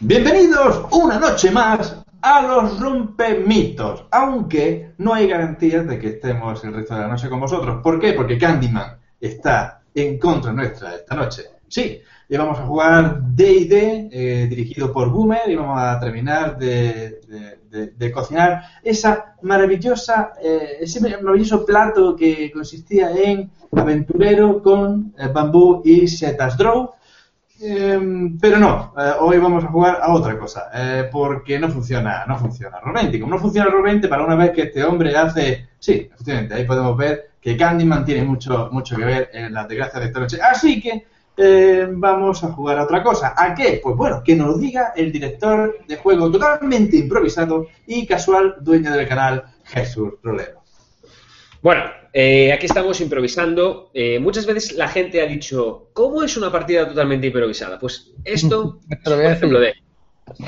Bienvenidos una noche más a los rompemitos, aunque no hay garantías de que estemos el resto de la noche con vosotros. ¿Por qué? Porque Candyman está en contra nuestra esta noche. Sí, y vamos a jugar D&D, eh, dirigido por Boomer, y vamos a terminar de, cocinar esa maravillosa, eh, ese maravilloso plato que consistía en aventurero con eh, bambú y setas draw. Em, pero no, eh, hoy vamos a jugar a otra cosa, eh, porque no funciona, no funciona Roll20. Como no funciona Roll20, para una vez que este hombre hace, sí, efectivamente, ahí podemos ver que Candyman tiene mucho, mucho que ver en las desgracias de esta noche. Así que eh, vamos a jugar a otra cosa. ¿A qué? Pues bueno, que nos lo diga el director de juego totalmente improvisado y casual dueño del canal, Jesús Rolero. Bueno, eh, aquí estamos improvisando. Eh, muchas veces la gente ha dicho, ¿cómo es una partida totalmente improvisada? Pues esto, por ejemplo, de,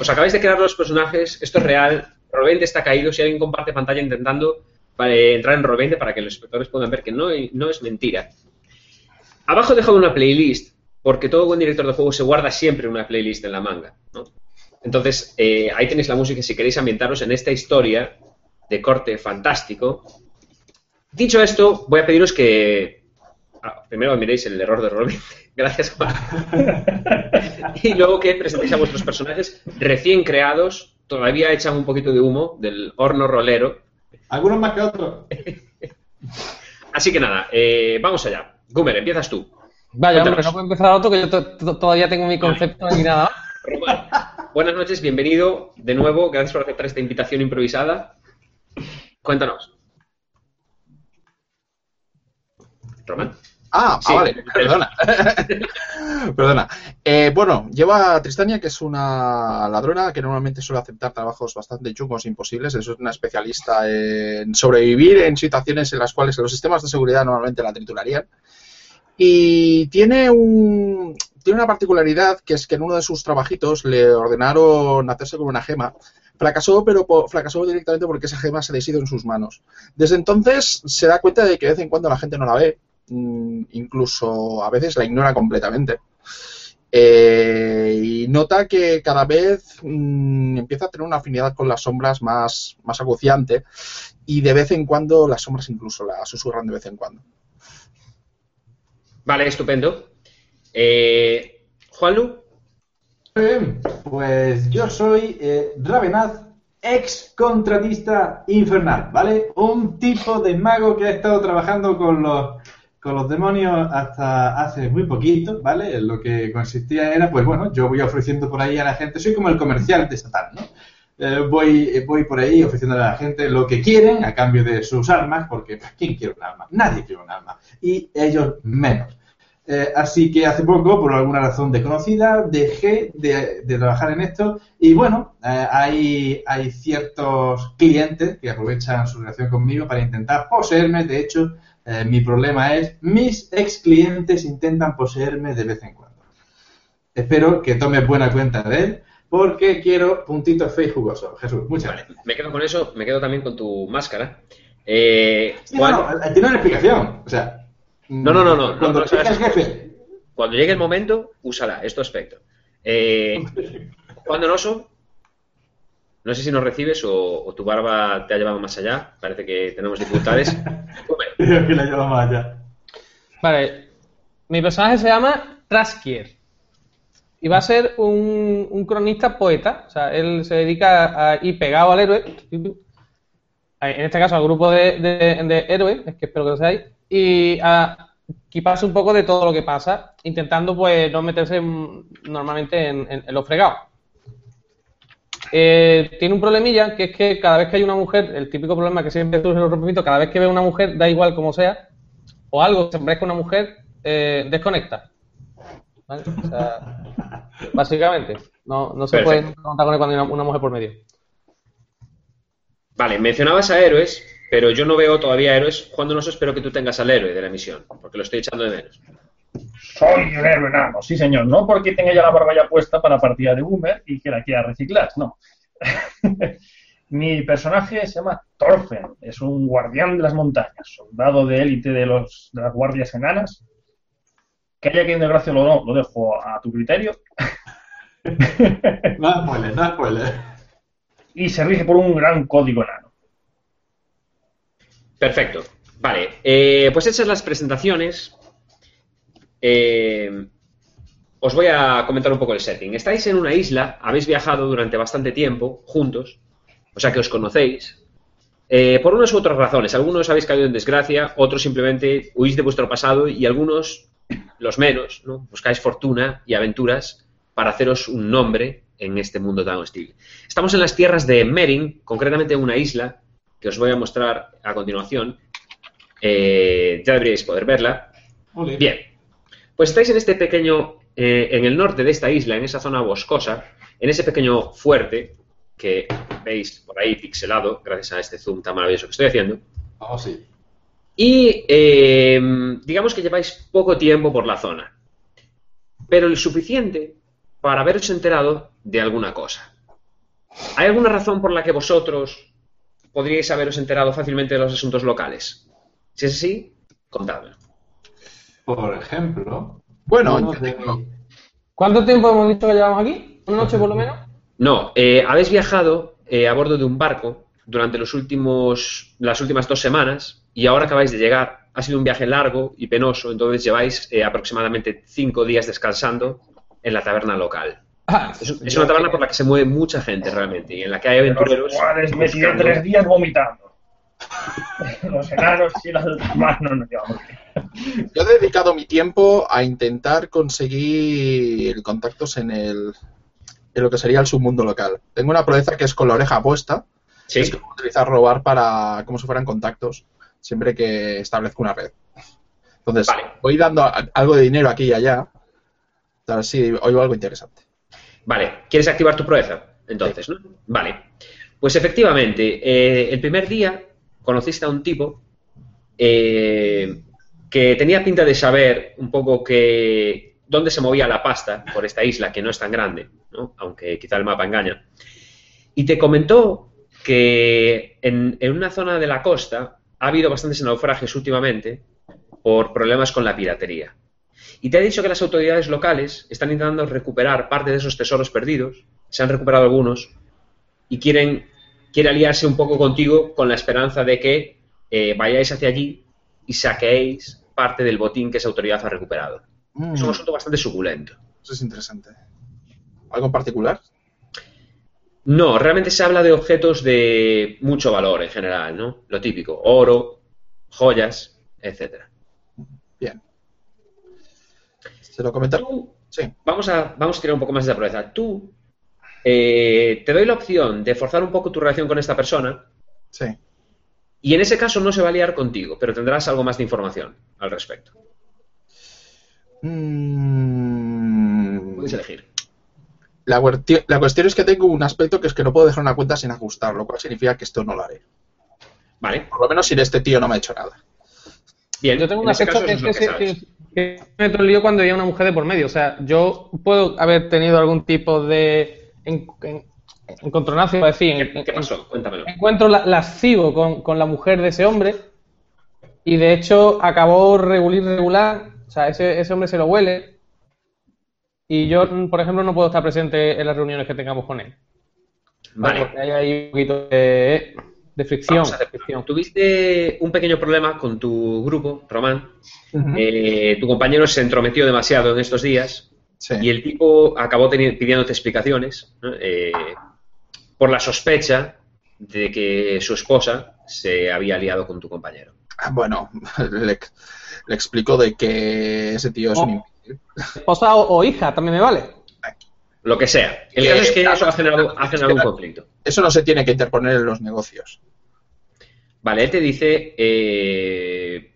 os acabáis de crear los personajes, esto es real, Roll20 está caído, si alguien comparte pantalla intentando eh, entrar en Roll20 para que los espectadores puedan ver que no, no es mentira. Abajo he dejado una playlist, porque todo buen director de juego se guarda siempre una playlist en la manga. ¿no? Entonces, eh, ahí tenéis la música si queréis ambientaros en esta historia de corte fantástico. Dicho esto, voy a pediros que ah, primero miréis el error de Robin. Gracias, Juan. y luego que presentéis a vuestros personajes recién creados, todavía echan un poquito de humo del horno rolero. Algunos más que otros. Así que nada, eh, vamos allá. Gumer, empiezas tú. Vaya, hombre, no puedo empezar otro que yo to- to- todavía tengo mi concepto ni nada. Román, buenas noches, bienvenido de nuevo. Gracias por aceptar esta invitación improvisada. Cuéntanos. Román. Ah, Sí. ah, vale, perdona. perdona. Eh, bueno, lleva a Tristania, que es una ladrona que normalmente suele aceptar trabajos bastante chungos e imposibles. Es una especialista en sobrevivir en situaciones en las cuales los sistemas de seguridad normalmente la triturarían. Y tiene un tiene una particularidad que es que en uno de sus trabajitos le ordenaron hacerse con una gema. Fracasó, pero po- fracasó directamente porque esa gema se deshizo en sus manos. Desde entonces se da cuenta de que de vez en cuando la gente no la ve, incluso a veces la ignora completamente. Eh, y nota que cada vez mm, empieza a tener una afinidad con las sombras más, más acuciante y de vez en cuando las sombras incluso la susurran de vez en cuando. Vale, estupendo. Eh, Juanlu, Bien, pues yo soy eh, Ravenaz, ex contratista infernal, ¿vale? Un tipo de mago que ha estado trabajando con los, con los demonios hasta hace muy poquito, ¿vale? Lo que consistía era, pues bueno, yo voy ofreciendo por ahí a la gente, soy como el comercial de Satán, ¿no? Eh, voy, eh, voy por ahí ofreciéndole a la gente lo que quieren a cambio de sus armas, porque pues, ¿quién quiere un arma? Nadie quiere un arma. Y ellos menos. Eh, así que hace poco, por alguna razón desconocida, dejé de, trabajar en esto y bueno, hay ciertos clientes que aprovechan su relación conmigo para intentar poseerme. De hecho, eh, mi problema es, mis ex clientes intentan poseerme de vez en cuando. Espero que tomes buena cuenta de él porque quiero puntitos jugosos. Jesús, muchas vale, gracias. me quedo con eso, me quedo también con tu máscara. Eh, Sí, Juan, no, no, tiene una explicación. O sea, No, no, no, no, Cuando sabes- jefe, cuando llegue el momento, úsala, es tu aspecto. Eh, Juan Donoso, no sé si nos recibes o, o tu barba te ha llevado más allá, parece que tenemos dificultades. Creo la llevamos allá. Vale, mi personaje se llama Traskier. Y va a ser un, un cronista poeta. O sea, él se dedica a ir pegado al héroe. En este caso al grupo de, de- héroes, es que espero que lo seáis. Y a equiparse un poco de todo lo que pasa, intentando pues no meterse normalmente en, en- en los fregados. Eh, tiene un problemilla que es que cada vez que hay una mujer, el típico problema que siempre surge en los rompimientos, cada vez que ve una mujer, da igual como sea, o algo que se parezca a una mujer, eh, desconecta. ¿Vale? O sea, básicamente, no, no se Perfecto. puede contar con él cuando hay una, una mujer por medio. Vale, mencionabas a héroes, pero yo no veo todavía héroes. Juan Donoso, espero que tú tengas al héroe de la misión, porque lo estoy echando de menos. Soy un héroe enano, sí señor. No porque tenga ya la barba ya puesta para partida de Boomer y que la quiera reciclar, no. Mi personaje se llama Thorfen, es un guardián de las montañas, soldado de élite de, los, de las guardias enanas. Que haya quien de gracia lo no, lo dejo a tu criterio. No spoiler, no spoiler. y se rige por un gran código enano. Perfecto. Vale, eh, pues hechas las presentaciones, eh, os voy a comentar un poco el setting. Estáis en una isla, habéis viajado durante bastante tiempo juntos, o sea que os conocéis, eh, por unas u otras razones. Algunos habéis caído en desgracia, otros simplemente huís de vuestro pasado y algunos, los menos, ¿no? buscáis fortuna y aventuras para haceros un nombre en este mundo tan hostil. Estamos en las tierras de Merin, concretamente en una isla que os voy a mostrar a continuación. Eh, ya deberíais poder verla. Bien, pues estáis en este pequeño, eh, en el norte de esta isla, en esa zona boscosa, en ese pequeño fuerte que veis por ahí pixelado, gracias a este zoom tan maravilloso que estoy haciendo. Oh, sí. Y eh, digamos que lleváis poco tiempo por la zona, pero el suficiente para haberos enterado de alguna cosa. ¿Hay alguna razón por la que vosotros podríais haberos enterado fácilmente de los asuntos locales? Si es así, contadme. Por ejemplo. Bueno, de- tengo- ¿Cuánto tiempo hemos dicho que llevamos aquí? ¿Una noche por lo menos? No, eh, habéis viajado eh, a bordo de un barco durante los últimos, las últimas dos semanas y ahora acabáis de llegar. Ha sido un viaje largo y penoso, entonces lleváis eh, aproximadamente cinco días descansando en la taberna local. Ah, Es, es una taberna por la que se mueve mucha gente realmente y en la que hay aventureros. Los cuales me tiré buscando- tres días vomitando. Los enanos y las demás no nos llevamos bien. Yo he dedicado mi tiempo a intentar conseguir contactos en el en lo que sería el submundo local. Tengo una proeza que es con la oreja puesta, Sí, es como utilizar robar para como si fueran contactos siempre que establezco una red. Entonces, Vale. voy dando a- algo de dinero aquí y allá, a ver si oigo algo interesante. Vale, ¿quieres activar tu proeza? Entonces, ¿no? Vale. Pues efectivamente, eh, el primer día conociste a un tipo eh, que tenía pinta de saber un poco que dónde se movía la pasta por esta isla, que no es tan grande, ¿no? aunque quizá el mapa engaña. Y te comentó que en, en una zona de la costa ha habido bastantes naufragios últimamente por problemas con la piratería. Y te ha dicho que las autoridades locales están intentando recuperar parte de esos tesoros perdidos, se han recuperado algunos, y quieren quiere aliarse un poco contigo con la esperanza de que eh, vayáis hacia allí y saqueéis parte del botín que esa autoridad ha recuperado. Mm, Es un asunto bastante suculento. eso es interesante. ¿Algo en particular? No, realmente se habla de objetos de mucho valor en general, ¿no? Lo típico, oro, joyas, etcétera. Bien. ¿Se lo comenta? Tú, Sí. vamos a, vamos a tirar un poco más de proeza. Tú, eh, te doy la opción de forzar un poco tu relación con esta persona Sí. Y en ese caso no se va a liar contigo, pero tendrás algo más de información al respecto. Mm, Puedes elegir. La, cuestión es que tengo un aspecto que es que no puedo dejar una cuenta sin ajustar, lo cual significa que esto no lo haré. Vale, Por lo menos si este tío no me ha hecho nada. bien. Yo tengo un aspecto que es que, me meto en lío cuando había una mujer de por medio. O sea, yo puedo haber tenido algún tipo de en, en- encontronazo, iba a decir, en- ¿Qué, qué en- pasó? Cuéntamelo. encuentro la- lascivo con, con la mujer de ese hombre y de hecho acabó regular regular, o sea, ese, ese hombre se lo huele y yo, por ejemplo, no puedo estar presente en las reuniones que tengamos con él. Vale. Porque hay ahí un poquito de, de fricción. Tuviste un pequeño problema con tu grupo, Román. Eh, tu compañero se entrometió demasiado en estos días Sí. y el tipo acabó teni- pidiéndote explicaciones ¿no? Eh, por la sospecha de que su esposa se había liado con tu compañero. Ah, Bueno, le, le explico de que ese tío es un Oh. imbécil. Esposa o, o hija, también me vale. Lo que sea. El caso es que eso ha generado, ha generado un conflicto. Eso no se tiene que interponer en los negocios. Vale, él te dice eh,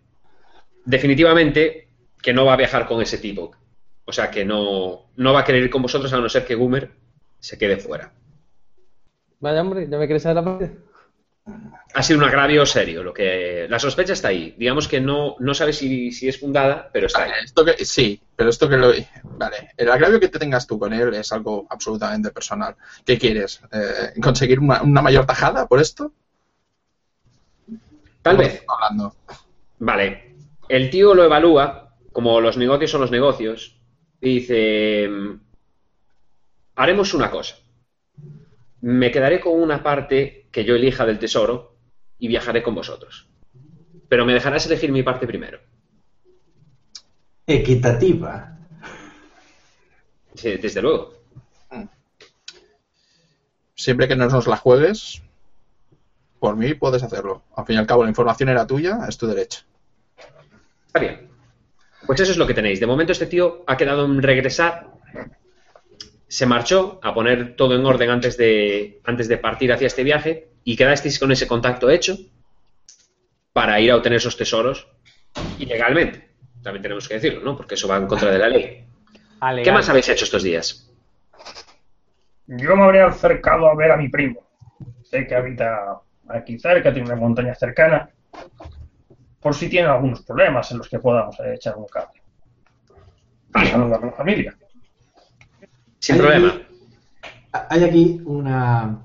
definitivamente que no va a viajar con ese tipo. O sea, que no, no va a querer ir con vosotros a no ser que Goomer se quede fuera. Vaya hombre, ya me quieres saber la partida. Ha sido un agravio serio. Lo que, la sospecha está ahí. Digamos que no, no sabes si, si es fundada, pero está ahí. Vale, esto que, sí, pero esto que lo... Vale, el agravio que te tengas tú con él es algo absolutamente personal. ¿Qué quieres? Eh, ¿Conseguir una, una mayor tajada por esto? Tal ¿Cómo vez. hablando? Vale. El tío lo evalúa, como los negocios son los negocios, y dice, haremos una cosa. Me quedaré con una parte que yo elija del tesoro y viajaré con vosotros. Pero me dejarás elegir mi parte primero. Equitativa. Sí, desde luego. Siempre que no nos la juegues, por mí puedes hacerlo. Al fin y al cabo, la información era tuya, es tu derecho. Está bien. Pues eso es lo que tenéis. De momento este tío ha quedado en regresar. Se marchó a poner todo en orden antes de, antes de partir hacia este viaje y quedasteis con ese contacto hecho para ir a obtener esos tesoros ilegalmente. También tenemos que decirlo, ¿no? Porque eso va en contra de la ley. Alegal. ¿Qué más habéis hecho estos días? Yo me habría acercado a ver a mi primo. Sé que habita aquí cerca, tiene una montaña cercana. Por si tiene algunos problemas en los que podamos echar un cable. Y saludar a la familia. Sin Hay problema. aquí- hay aquí una,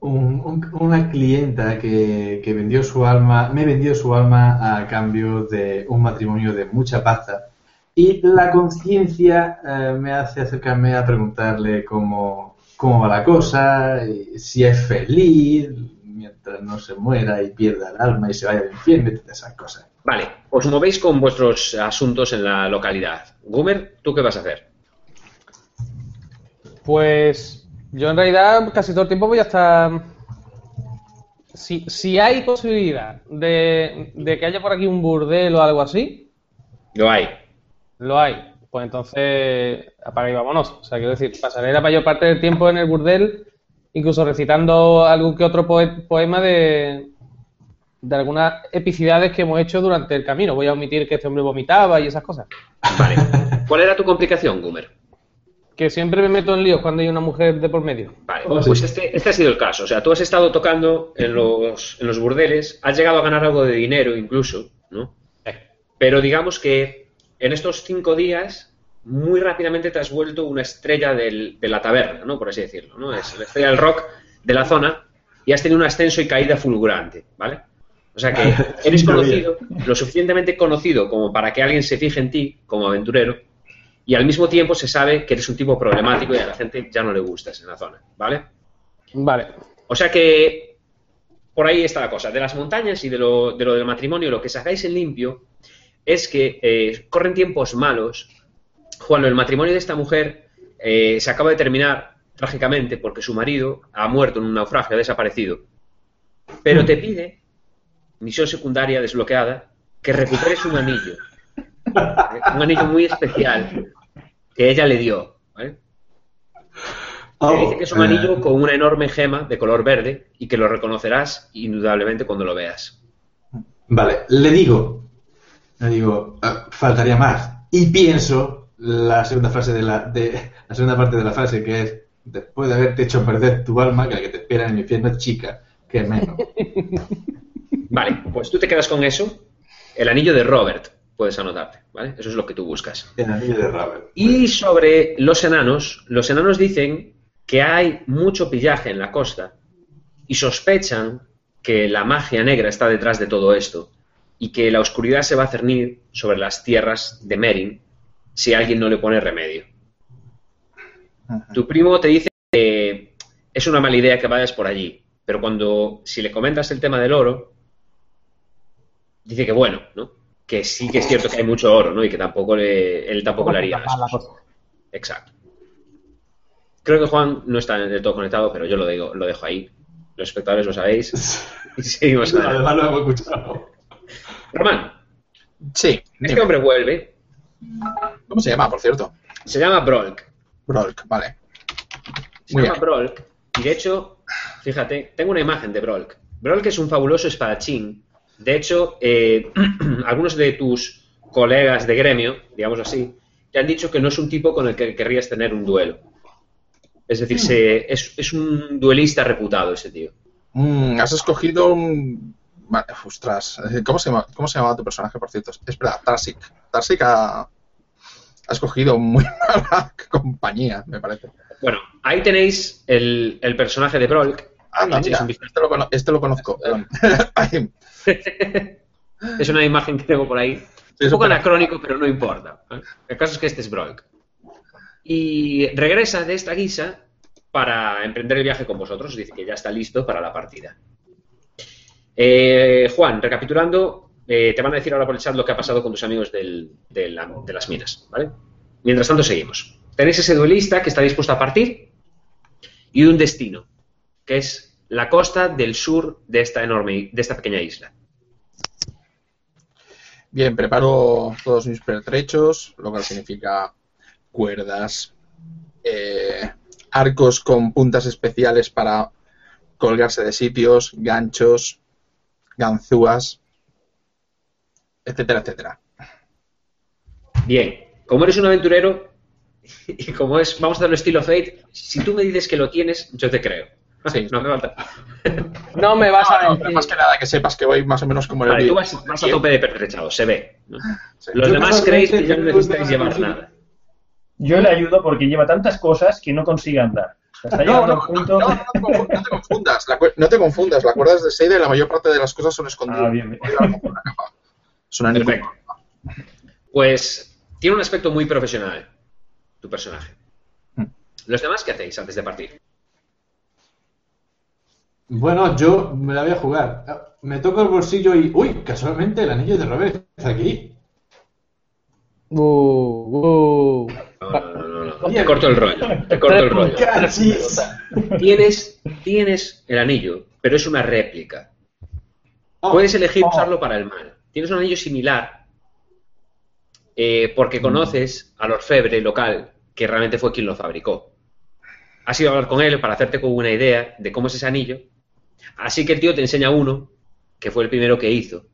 un- un- una clienta que, que vendió su alma, me vendió su alma a cambio de un matrimonio de mucha pasta. Y la conciencia eh, me hace acercarme a preguntarle cómo, cómo va la cosa, y si es feliz mientras no se muera y pierda el alma y se vaya al infierno y todas esas cosas. Vale, os movéis con vuestros asuntos en la localidad. Gumer, ¿tú qué vas a hacer? Pues yo en realidad casi todo el tiempo voy a estar... Si, si hay posibilidad de, de que haya por aquí un burdel o algo así, Lo hay. lo hay. Pues entonces apaga y vámonos. O sea, quiero decir, pasaré la mayor parte del tiempo en el burdel, incluso recitando algún que otro poe- poema de, de algunas epicidades que hemos hecho durante el camino. Voy a omitir que este hombre vomitaba y esas cosas. Vale. ¿Cuál era tu complicación, Gumer? Que siempre me meto en líos cuando hay una mujer de por medio. Vale, Oh, sí. pues este, este ha sido el caso. O sea, tú has estado tocando en los, en los burdeles, has llegado a ganar algo de dinero incluso, ¿no? Pero digamos que en estos cinco días, muy rápidamente te has vuelto una estrella del- de la taberna, ¿no? Por así decirlo, ¿no? Es la estrella del rock de la zona y has tenido un ascenso y caída fulgurante, ¿vale? O sea que eres conocido, lo suficientemente conocido como para que alguien se fije en ti como aventurero y al mismo tiempo se sabe que eres un tipo problemático y a la gente ya no le gustas en la zona, ¿vale? Vale. O sea que por ahí está la cosa. De las montañas y de lo, de lo del matrimonio, lo que sacáis en limpio es que eh, corren tiempos malos. Cuando el matrimonio de esta mujer eh, se acaba de terminar trágicamente porque su marido ha muerto en un naufragio, ha desaparecido. Pero te pide, misión secundaria desbloqueada, que recuperes un anillo. ¿Vale? Un anillo muy especial que ella le dio. ¿vale? Te dice que es un Oh, anillo eh, con una enorme gema de color verde y que lo reconocerás indudablemente cuando lo veas. Vale, le digo, le digo, "Ah, faltaría más. Y pienso la segunda frase de la, de, la segunda parte de la frase que es después de haberte hecho perder tu alma, que la que te espera en el infierno, chica, que menos. Vale, pues tú te quedas con eso. El anillo de Robert, puedes anotarte, ¿vale? Eso es lo que tú buscas. Y sobre los enanos, los enanos dicen que hay mucho pillaje en la costa y sospechan que la magia negra está detrás de todo esto y que la oscuridad se va a cernir sobre las tierras de Merin si alguien no le pone remedio. Tu primo te dice que es una mala idea que vayas por allí, pero cuando si le comentas el tema del oro, dice que bueno, ¿no? Que sí que es cierto que hay mucho oro, ¿no? Y que tampoco le, él tampoco le haría eso. Exacto. Creo que Juan no está del todo conectado, pero yo lo digo, lo dejo ahí. Los espectadores lo sabéis. Y seguimos adelante. Además lo hemos escuchado. Román, Sí, este hombre vuelve, ¿Cómo se llama, por cierto? se llama Brolk. Brolk, vale. Se Muy llama bien. Brolk. Y de hecho, fíjate, tengo una imagen de Brolk. Brolk es un fabuloso espadachín. De hecho, eh, algunos de tus colegas de gremio, digamos así, te han dicho que no es un tipo con el que querrías tener un duelo. Es decir, se- es, es un duelista reputado ese tío. Mm, has escogido un... Ostras, eh, ¿cómo se, llama, ¿cómo se llamaba tu personaje, por cierto? Espera, Tarsik. Tarsik ha, ha escogido muy mala compañía, me parece. Bueno, ahí tenéis el, el personaje de Brolk. Mira, un vistazo. este lo, este lo conozco. perdón. Es una imagen que tengo por ahí. sí, Un poco anacrónico, pero no importa. ¿eh? El caso es que este es Brolk. y regresa de esta guisa para emprender el viaje con vosotros. Dice que ya está listo para la partida. Eh, Juan, recapitulando, eh, te van a decir ahora por el chat lo que ha pasado con tus amigos del- de, la- de las minas, ¿vale? Mientras tanto, seguimos. Tenéis ese duelista que está dispuesto a partir y un destino, que es la costa del sur de esta enorme, de esta pequeña isla. Bien, preparo todos mis pertrechos, lo cual significa cuerdas, eh, arcos con puntas especiales para colgarse de sitios, ganchos, ganzúas, etcétera, etcétera. Bien, como eres un aventurero y como es, vamos a hacerlo estilo Fate, si tú me dices que lo tienes, yo te creo. Sí. no hace falta. No me vas a No, decir. más que nada que sepas que voy más o menos como el Vale, tú vas, vas a tope de pertrechado, se ve. ¿no? Sí. Los Yo demás creéis que ya no necesitáis llevar nada. Yo le ayudo porque lleva tantas cosas que no consigue andar. No, no, punto. no, no te confu- no te confundas, la no te confundas, la cuerda es de Seida y la mayor parte de las cosas son escondidas. Ah, bien, bien. Es una Perfecto. Pues tiene un aspecto muy profesional, tu personaje. Mm. ¿Los demás qué hacéis antes de partir? Bueno, yo me la voy a jugar. Ah, Me toco el bolsillo y. ¡Uy! Casualmente el anillo de Robert está aquí. Uh, uh. No, no, no, no, no. Te corto el rollo. Te corto el rollo. Tienes, tienes el anillo, pero es una réplica. Oh, Puedes elegir oh. usarlo para el mal. Tienes un anillo similar eh, porque conoces al orfebre local que realmente fue quien lo fabricó. Has ido a hablar con él para hacerte con una idea de cómo es ese anillo. Así que el tío te enseña uno que fue el primero que hizo.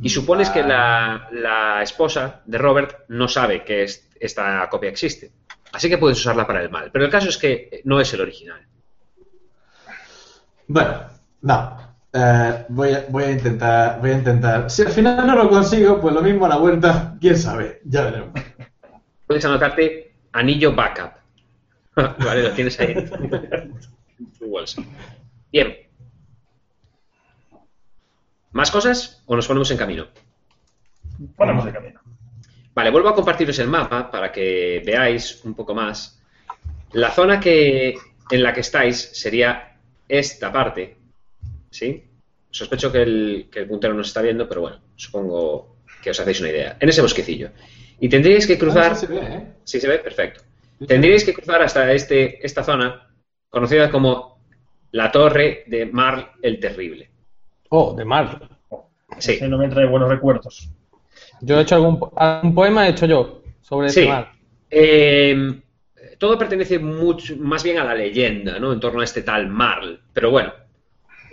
Y supones que la, la esposa de Robert no sabe que es- esta copia existe. Así que puedes usarla para el mal. Pero el caso es que no es el original. Bueno, no. Eh, voy, a, voy a intentar. Voy a intentar. Si al final no lo consigo, pues lo mismo a la vuelta, quién sabe. Ya veremos. puedes anotarte anillo backup. vale, lo tienes ahí en bolsa. Bien. ¿Más cosas o nos ponemos en camino? Ponemos de camino. Vale, vuelvo a compartiros el mapa para que veáis un poco más. La zona que, en la que estáis sería esta parte. ¿Sí? Sospecho que el, que el puntero nos está viendo, pero bueno, supongo que os hacéis una idea. En ese bosquecillo. Y tendríais que cruzar. Ah, sí se ve, ¿eh? Sí se ve, perfecto. Tendríais que cruzar hasta este, esta zona, conocida como la Torre de Marl el Terrible. Oh, de Mar. Sí. Ese no me trae buenos recuerdos. Yo he hecho algún, po- algún poema, he hecho yo sobre Sí. ese mar. Eh, todo pertenece mucho, más bien a la leyenda, ¿no? En torno a este tal Marl. Pero bueno,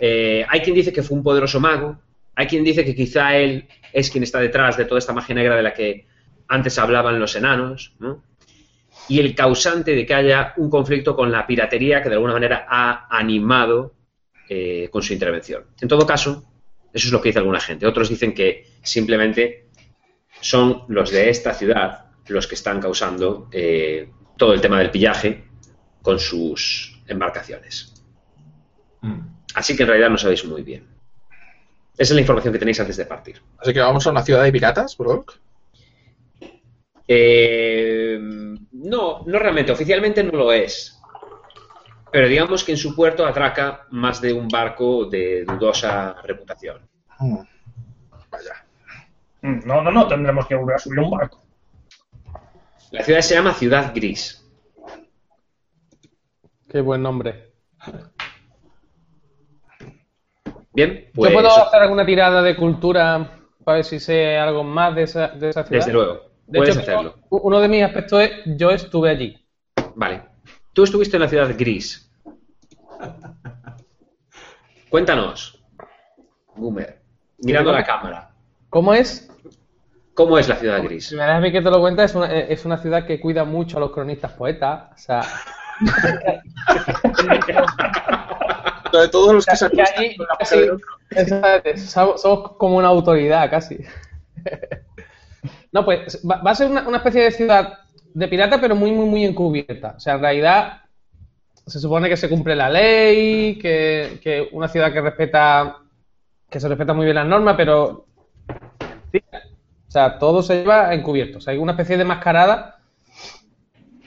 eh, hay quien dice que fue un poderoso mago, hay quien dice que quizá él es quien está detrás de toda esta magia negra de la que antes hablaban los enanos, ¿no? Y el causante de que haya un conflicto con la piratería que de alguna manera ha animado eh, con su intervención. En todo caso, eso es lo que dice alguna gente. Otros dicen que simplemente son los de esta ciudad los que están causando eh, todo el tema del pillaje con sus embarcaciones. Mm. Así que en realidad no sabéis muy bien. Esa es la información que tenéis antes de partir. Así que vamos a una ciudad de piratas, Brock. Eh, no, no realmente. Oficialmente no lo es. Pero digamos que en su puerto atraca más de un barco de dudosa reputación. Hmm. Vaya. Mm, No, no, no, tendremos que volver a subir un barco. La ciudad se llama Ciudad Gris. Qué buen nombre. Bien, pues ¿Yo puedo hacer alguna tirada de cultura para ver si sé algo más de esa, de esa ciudad? desde luego, De puedes hecho, hacerlo. Uno de mis aspectos es yo estuve allí. Vale. Tú estuviste en la ciudad gris. Cuéntanos, Boomer, mirando la cámara, ¿Cómo es? ¿cómo es la ciudad gris? Si me das a mí que te lo cuenta, es una, es una ciudad que cuida mucho a los cronistas poetas. O sea, De todos los que se acuestan con la del otro. somos como una autoridad casi. No, pues va, va a ser una, una especie de ciudad de pirata, pero muy, muy, muy encubierta. O sea, en realidad se supone que se cumple la ley, que, una ciudad que respeta, que se respeta muy bien las normas, pero o sea, todo se lleva encubierto. O sea, hay una especie de mascarada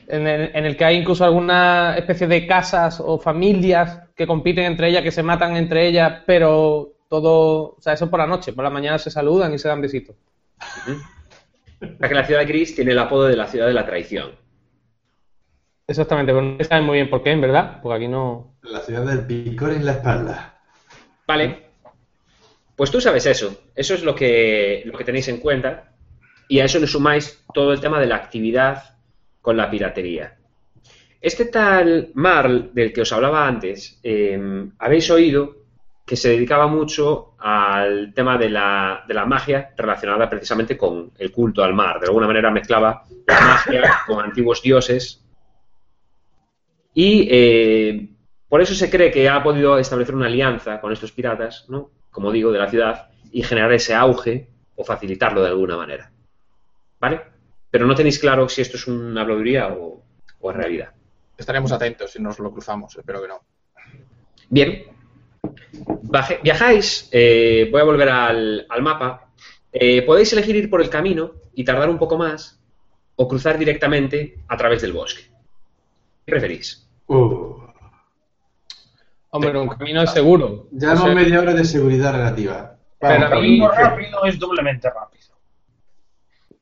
en el, que hay incluso alguna especie de casas o familias que compiten entre ellas, que se matan entre ellas, pero todo, o sea, eso por la noche, por la mañana se saludan y se dan besitos. Que la ciudad gris tiene el apodo de la ciudad de la traición. Exactamente, pero no saben muy bien por qué, en verdad, porque aquí no... La ciudad del picor en la espalda. Vale. Pues tú sabes eso. Eso es lo que, lo que tenéis en cuenta. Y a eso le sumáis todo el tema de la actividad con la piratería. Este tal Marl del que os hablaba antes, eh, habéis oído que se dedicaba mucho al tema de la, de la magia relacionada precisamente con el culto al mar. De alguna manera mezclaba la magia con antiguos dioses. Y eh, por eso se cree que ha podido establecer una alianza con estos piratas, ¿no? como digo, de la ciudad, y generar ese auge o facilitarlo de alguna manera. ¿Vale? Pero no tenéis claro si esto es una habladuría o, o es realidad. Estaremos atentos si nos lo cruzamos, espero que no. Bien. Viajáis, eh, voy a volver al, al mapa. Eh, podéis elegir ir por el camino y tardar un poco más o cruzar directamente a través del bosque. ¿Qué preferís? Uh, Hombre, un camino es seguro. llevamos O sea, media hora de seguridad relativa. Pero Un a mí- camino rápido es doblemente rápido.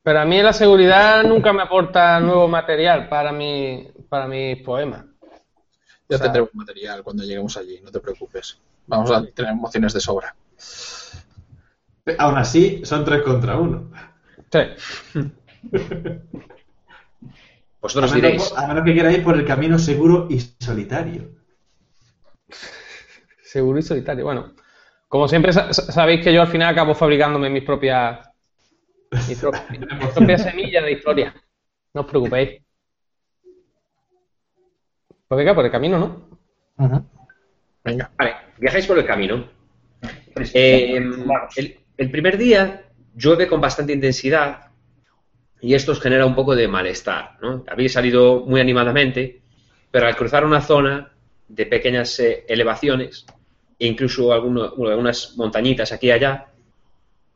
Pero a mí la seguridad nunca me aporta nuevo material para, mi, para mis poemas. Ya O sea- tendremos material cuando lleguemos allí, no te preocupes. Vamos a tener emociones de sobra. Aún así, son tres contra uno. Sí. Vosotros a, menos, diréis. a menos que queráis por el camino seguro y solitario. Seguro y solitario. Bueno, como siempre sa- sa- sabéis que yo al final acabo fabricándome mis propias, mis pro- mis propias semillas de historia. No os preocupéis. Pues venga, por el camino, ¿no? Ujú. Venga. Vale, viajáis por el camino. Prisa. Eh, el, el primer día llueve con bastante intensidad y esto os genera un poco de malestar. ¿no? Habéis salido muy animadamente, pero al cruzar una zona de pequeñas eh, elevaciones e incluso alguno- algunas montañitas aquí y allá,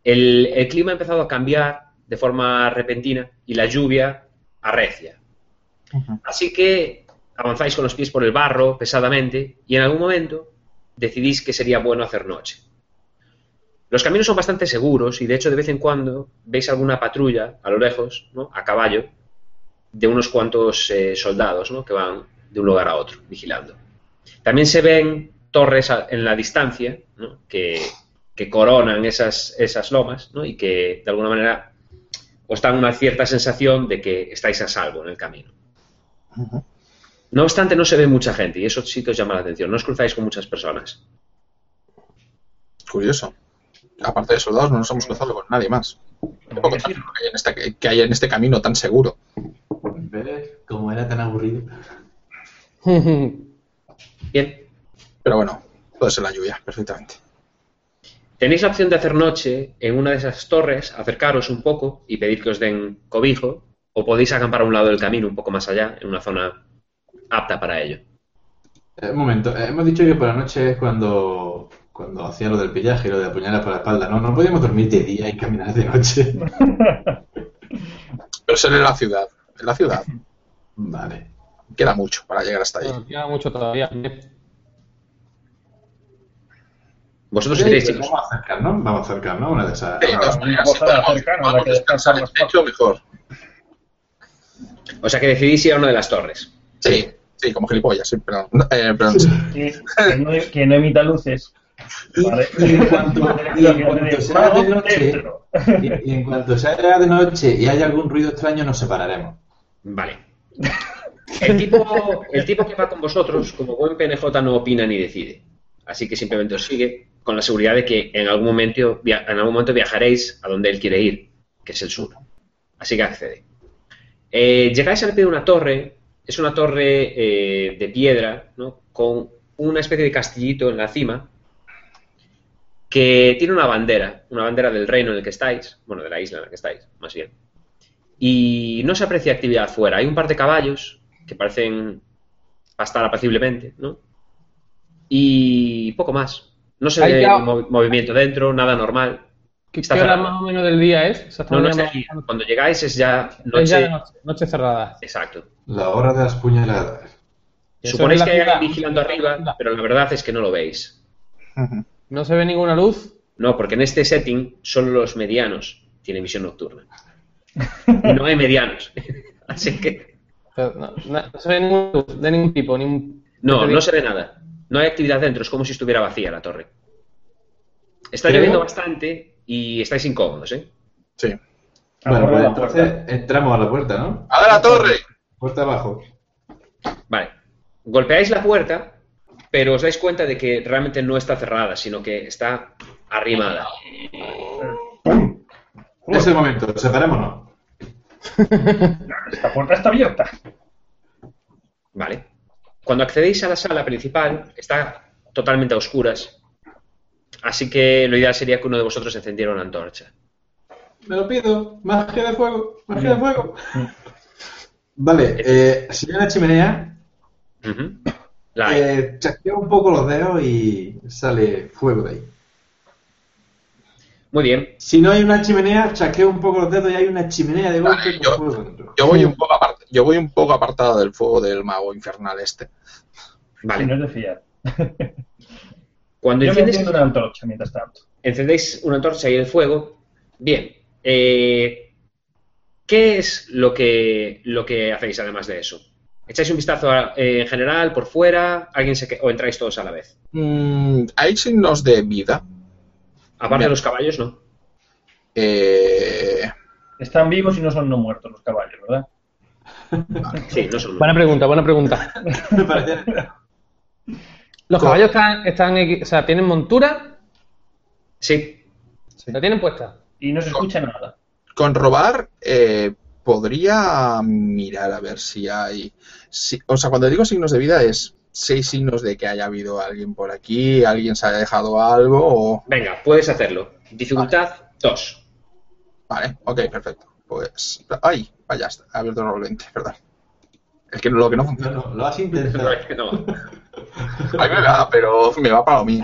el, el clima ha empezado a cambiar de forma repentina y la lluvia arrecia. Así que avanzáis con los pies por el barro pesadamente y en algún momento decidís que sería bueno hacer noche. Los caminos son bastante seguros y de hecho de vez en cuando veis alguna patrulla a lo lejos, ¿no? a caballo, de unos cuantos eh, soldados ¿no? que van de un lugar a otro vigilando. También se ven torres en la distancia que, coronan esas, esas lomas y que de alguna manera os dan una cierta sensación de que estáis a salvo en el camino. No obstante, no se ve mucha gente y eso sí que os llama la atención. No os cruzáis con muchas personas. Curioso. Aparte de soldados, no nos hemos cruzado con nadie más. Un poco que hay en este, que hay en este camino tan seguro. ¿Ves cómo era tan aburrido? Bien, Pero bueno, puede ser la lluvia, perfectamente. tenéis la opción de hacer noche en una de esas torres, acercaros un poco y pedir que os den cobijo, o podéis acampar a un lado del camino, un poco más allá, en una zona apta para ello. Eh, un momento, eh, hemos dicho que por la noche es cuando, cuando hacía lo del pillaje y lo de apuñalar por la espalda, ¿no? No podíamos dormir de día y caminar de noche. Pero ser en la ciudad. En la ciudad. Vale. Queda mucho para llegar hasta ahí. Nos queda mucho todavía. ¿Vosotros Sí, queréis, vamos a acercarnos, vamos a acercarnos a una de esas. Sí, de todas una maneras, cosa si podemos- cercana, podemos habrá que descansar descansar más en el techo, mejor. O sea que decidís ir a una de las torres. Sí, sí, como gilipollas, sí, pero, eh, pero sí. Que, que no, que no emita luces. Y, Vale. y en cuanto, y en cuanto sea de noche, y, y en cuanto sea de noche y haya algún ruido extraño, nos separaremos. Vale. El tipo, el tipo que va con vosotros, como buen PNJ, no opina ni decide. Así que simplemente os sigue con la seguridad de que en algún momento, via- en algún momento viajaréis a donde él quiere ir, que es el sur. Así que accede. Eh, llegáis al pie de una torre, es una torre eh, de piedra, ¿no? con una especie de castillito en la cima, que tiene una bandera, una bandera del reino en el que estáis, bueno, de la isla en la que estáis, más bien. Y no se aprecia actividad afuera. Hay un par de caballos que parecen pastar apaciblemente, ¿no? Y poco más. No se ve movimiento dentro, nada normal. ¿Qué, hora más o menos del día es? No, no Exactamente está aquí. Cuando llegáis es ya noche. Es ya de noche, noche cerrada. Exacto. La hora de las puñaladas. Suponéis que hay alguien vigilando arriba, pero la verdad es que no lo veis. No se ve ninguna luz. No, porque en este setting solo los medianos tienen visión nocturna. Y no hay medianos. Así que Pero no, no- no se ve ninguna luz de ningún tipo. Ningún... no, no se ve nada. No hay actividad dentro, es como si estuviera vacía la torre. Está lloviendo bastante y estáis incómodos, ¿eh? Sí. Bueno, pues entonces entramos a la puerta, ¿no? ¡A la torre! Puerta abajo. Vale. Golpeáis la puerta, pero os dais cuenta de que realmente no está cerrada, sino que está arrimada. Es el momento, separémonos. Esta puerta está abierta. Vale. Cuando accedéis a la sala principal, está totalmente a oscuras. Así que lo ideal sería que uno de vosotros encendiera una antorcha. Me lo pido. Magia de fuego. Magia de fuego. Vale, eh, si hay una chimenea, Ujú. La hay. eh, chasqueo un poco los dedos y sale fuego de ahí. Muy bien. Si no hay una chimenea, chasqueo un poco los dedos y hay una chimenea de golpe Vale, con fuego dentro. Yo voy un poco apart- yo voy un poco apartado del fuego del mago infernal este. Si no Vale. es de fiar. Cuando Yo me enciendes, una antorcha mientras tanto. encendéis una antorcha y el fuego. Bien. eh, ¿Qué es lo que, lo que hacéis además de eso? ¿Echáis un vistazo a- eh, en general, por fuera? ¿Alguien se que- ¿O entráis todos a la vez? Mm, ¿Hay signos de vida? Aparte de los caballos, no. Eh, Están vivos y no son no muertos los caballos, ¿verdad? Sí, no son. Buena pregunta, buena pregunta. Los caballos están, están o sea, tienen montura, Sí. la tienen puesta. Y no se escucha nada. con robar eh, podría mirar a ver si hay... si- o sea, cuando digo signos de vida es seis signos de que haya habido alguien por aquí, alguien se haya dejado algo o... Venga, puedes hacerlo. Dificultad 2. Vale, ok, perfecto. Pues... ¡Ay! Vaya, está, abierto 20, perdón. Es que lo que no funciona... no, lo has intentado. No. A mí me va, pero me va para lo mío.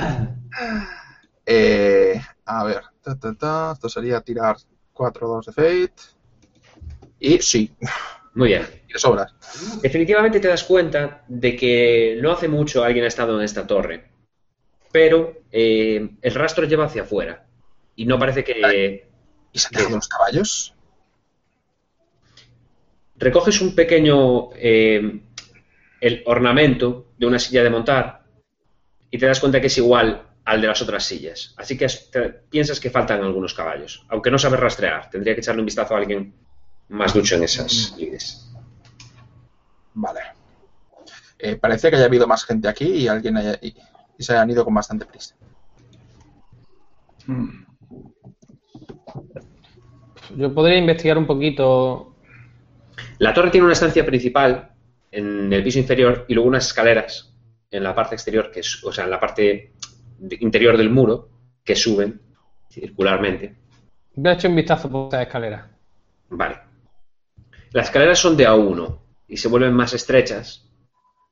Eh, a ver, ta, ta, ta, esto sería tirar 4 2 de Fate. Y sí, Muy bien. de sobras. Definitivamente te das cuenta de que no hace mucho alguien ha estado en esta torre, pero eh, el rastro lleva hacia afuera y no parece que ¿Y se han dejado los caballos? recoges un pequeño eh, el ornamento de una silla de montar y te das cuenta que es igual al de las otras sillas. Así que te- piensas que faltan algunos caballos, aunque no sabes rastrear. Tendría que echarle un vistazo a alguien más ducho en esas lides. Vale. Eh, parece que haya habido más gente aquí y alguien haya, y, y se hayan ido con bastante prisa. Yo podría investigar un poquito. La torre tiene una estancia principal en el piso inferior y luego unas escaleras en la parte exterior, que es, o sea, en la parte interior del muro, que suben circularmente. Voy a echar un vistazo por esa escalera. Vale. Las escaleras son de A1 y se vuelven más estrechas.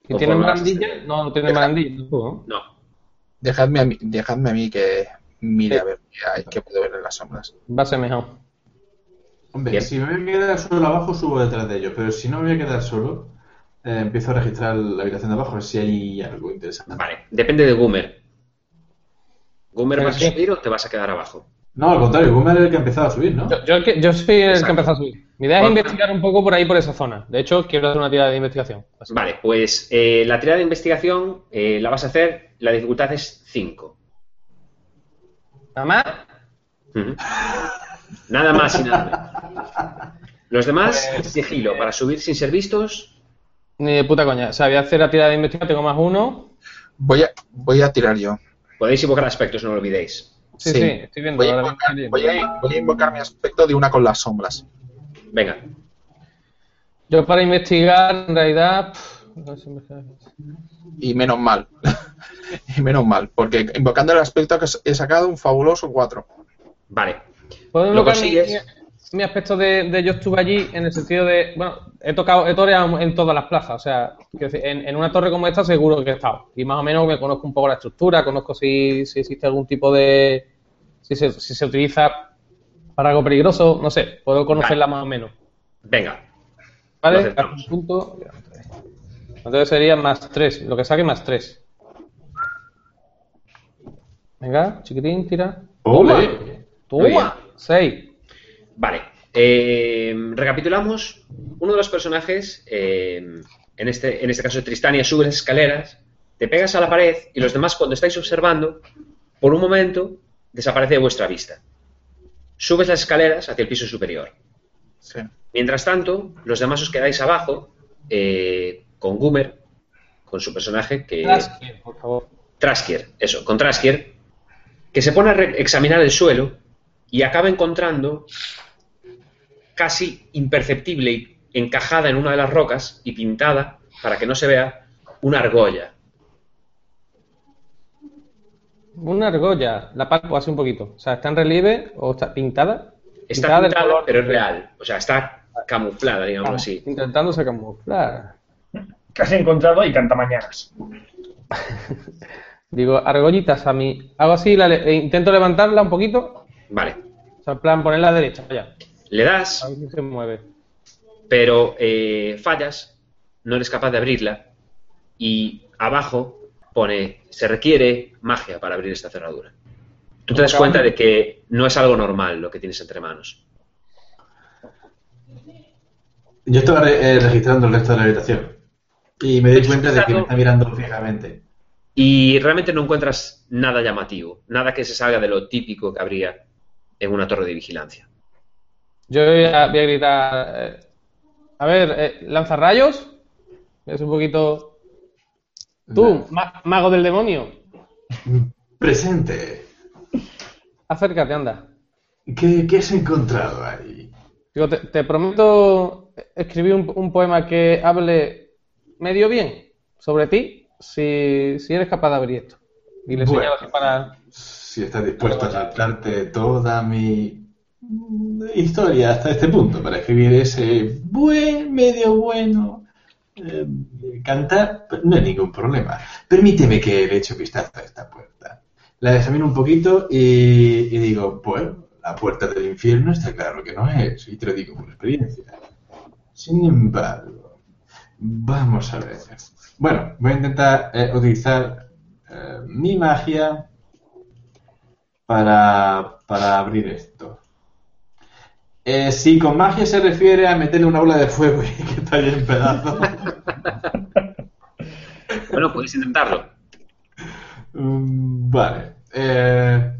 ¿Y tienen barandilla? No, no tienen barandilla. tampoco, ¿no? No. Dejadme a mí, dejadme a mí que mire Sí. a ver qué hay, qué puedo ver en las sombras. Va a ser mejor. Hombre, Bien. si me voy a quedar solo abajo, subo detrás de ellos. Pero si no me voy a quedar solo, eh, empiezo a registrar la habitación de abajo a ver si hay algo interesante. Vale. Depende de Goomer. ¿Goomer vas a subir o te vas a quedar abajo? No, al contrario, Goomer es el que ha empezado a subir, ¿no? Yo, yo, el que- yo soy el Exacto. que empezó a subir. Mi idea es investigar un poco por ahí, por esa zona. De hecho, quiero hacer una tirada de investigación. Así. Vale, pues eh, la tirada de investigación eh, la vas a hacer, la dificultad es 5. Nada más. Nada más y nada menos. Los demás, sigilo, para subir sin ser vistos. Ni de puta coña. O sea, voy a hacer la tirada de investigación, tengo más uno. Voy a, voy a tirar yo. Podéis invocar aspectos, no lo olvidéis. Sí, sí, estoy viendo. Voy a, invocar, mismo. voy a- voy a invocar mi aspecto de una con las sombras. Venga, Yo para investigar, en realidad. pff, Y menos mal. y menos mal, porque invocando el aspecto que he sacado un fabuloso 4. vale. ¿Puedo Lo invocar mi, consigues. Mi aspecto de, de yo estuve allí en el sentido de. Bueno, he tocado, he toreado en todas las plazas. O sea, decir, en, en una torre como esta seguro que he estado. Y más o menos me conozco un poco la estructura, conozco si, si existe algún tipo de, si se, si se utiliza para algo peligroso, no sé, puedo conocerla más o menos. Venga, ¿Vale? Un punto. Entonces sería más 3, lo que saque más 3. Venga, chiquitín, tira. Bien. ¡Toma! 6. Vale. eh, recapitulamos. Uno de los personajes, eh, en, este, en este caso Tristania, sube las escaleras, te pegas a la pared y los demás, cuando estáis observando, por un momento desaparece de vuestra vista. Subes las escaleras hacia el piso superior. Sí. Mientras tanto, los demás os quedáis abajo eh, con Gumer, con su personaje que... Traskier, por favor. Traskier, eso, con Traskier, que se pone a re- examinar el suelo y acaba encontrando casi imperceptible y encajada en una de las rocas y pintada, para que no se vea, una argolla. Una argolla. La palpo así un poquito. O sea, ¿está en relieve o está pintada? Está pintada, color- pero es real. O sea, está camuflada, digamos así. Intentándose camuflar. Casi encontrado y canta mañanas. Digo, argollitas a mí. Hago así, la le- e intento levantarla un poquito. Vale. O sea, en plan, ponerla a la derecha, ya. Le das, A ver si se mueve. pero eh, fallas, no eres capaz de abrirla y abajo pone se requiere magia para abrir esta cerradura. Tú te das cuenta de que no es algo normal lo que tienes entre manos. Yo estaba eh, registrando el resto de la habitación y me di Pues cuenta de que me está mirando fijamente. Y realmente no encuentras nada llamativo, nada que se salga de lo típico que habría en una torre de vigilancia. Yo voy a, voy a gritar. eh, a ver, eh, lanzarrayos. Es un poquito. Tú, ma- mago del demonio. Presente. Acércate, anda. ¿Qué, qué has encontrado ahí? Digo, te, te prometo escribir un, un poema que hable medio bien sobre ti, si, si eres capaz de abrir esto. Y le Bueno. señalo así para. Si estás dispuesto a saltarte toda mi historia hasta este punto para escribir ese buen, medio bueno, eh, cantar, pues no hay ningún problema. Permíteme que le eche un vistazo a esta puerta. La examino un poquito y, y digo, bueno, la puerta del infierno está claro que no es, y te lo digo por experiencia. Sin embargo, vamos a ver. Bueno, voy a intentar eh, utilizar eh, mi magia para, para abrir esto. Eh, si con magia se refiere a meterle una bola de fuego y que estalle en pedazos. Bueno, podéis intentarlo. Mm, vale. Eh,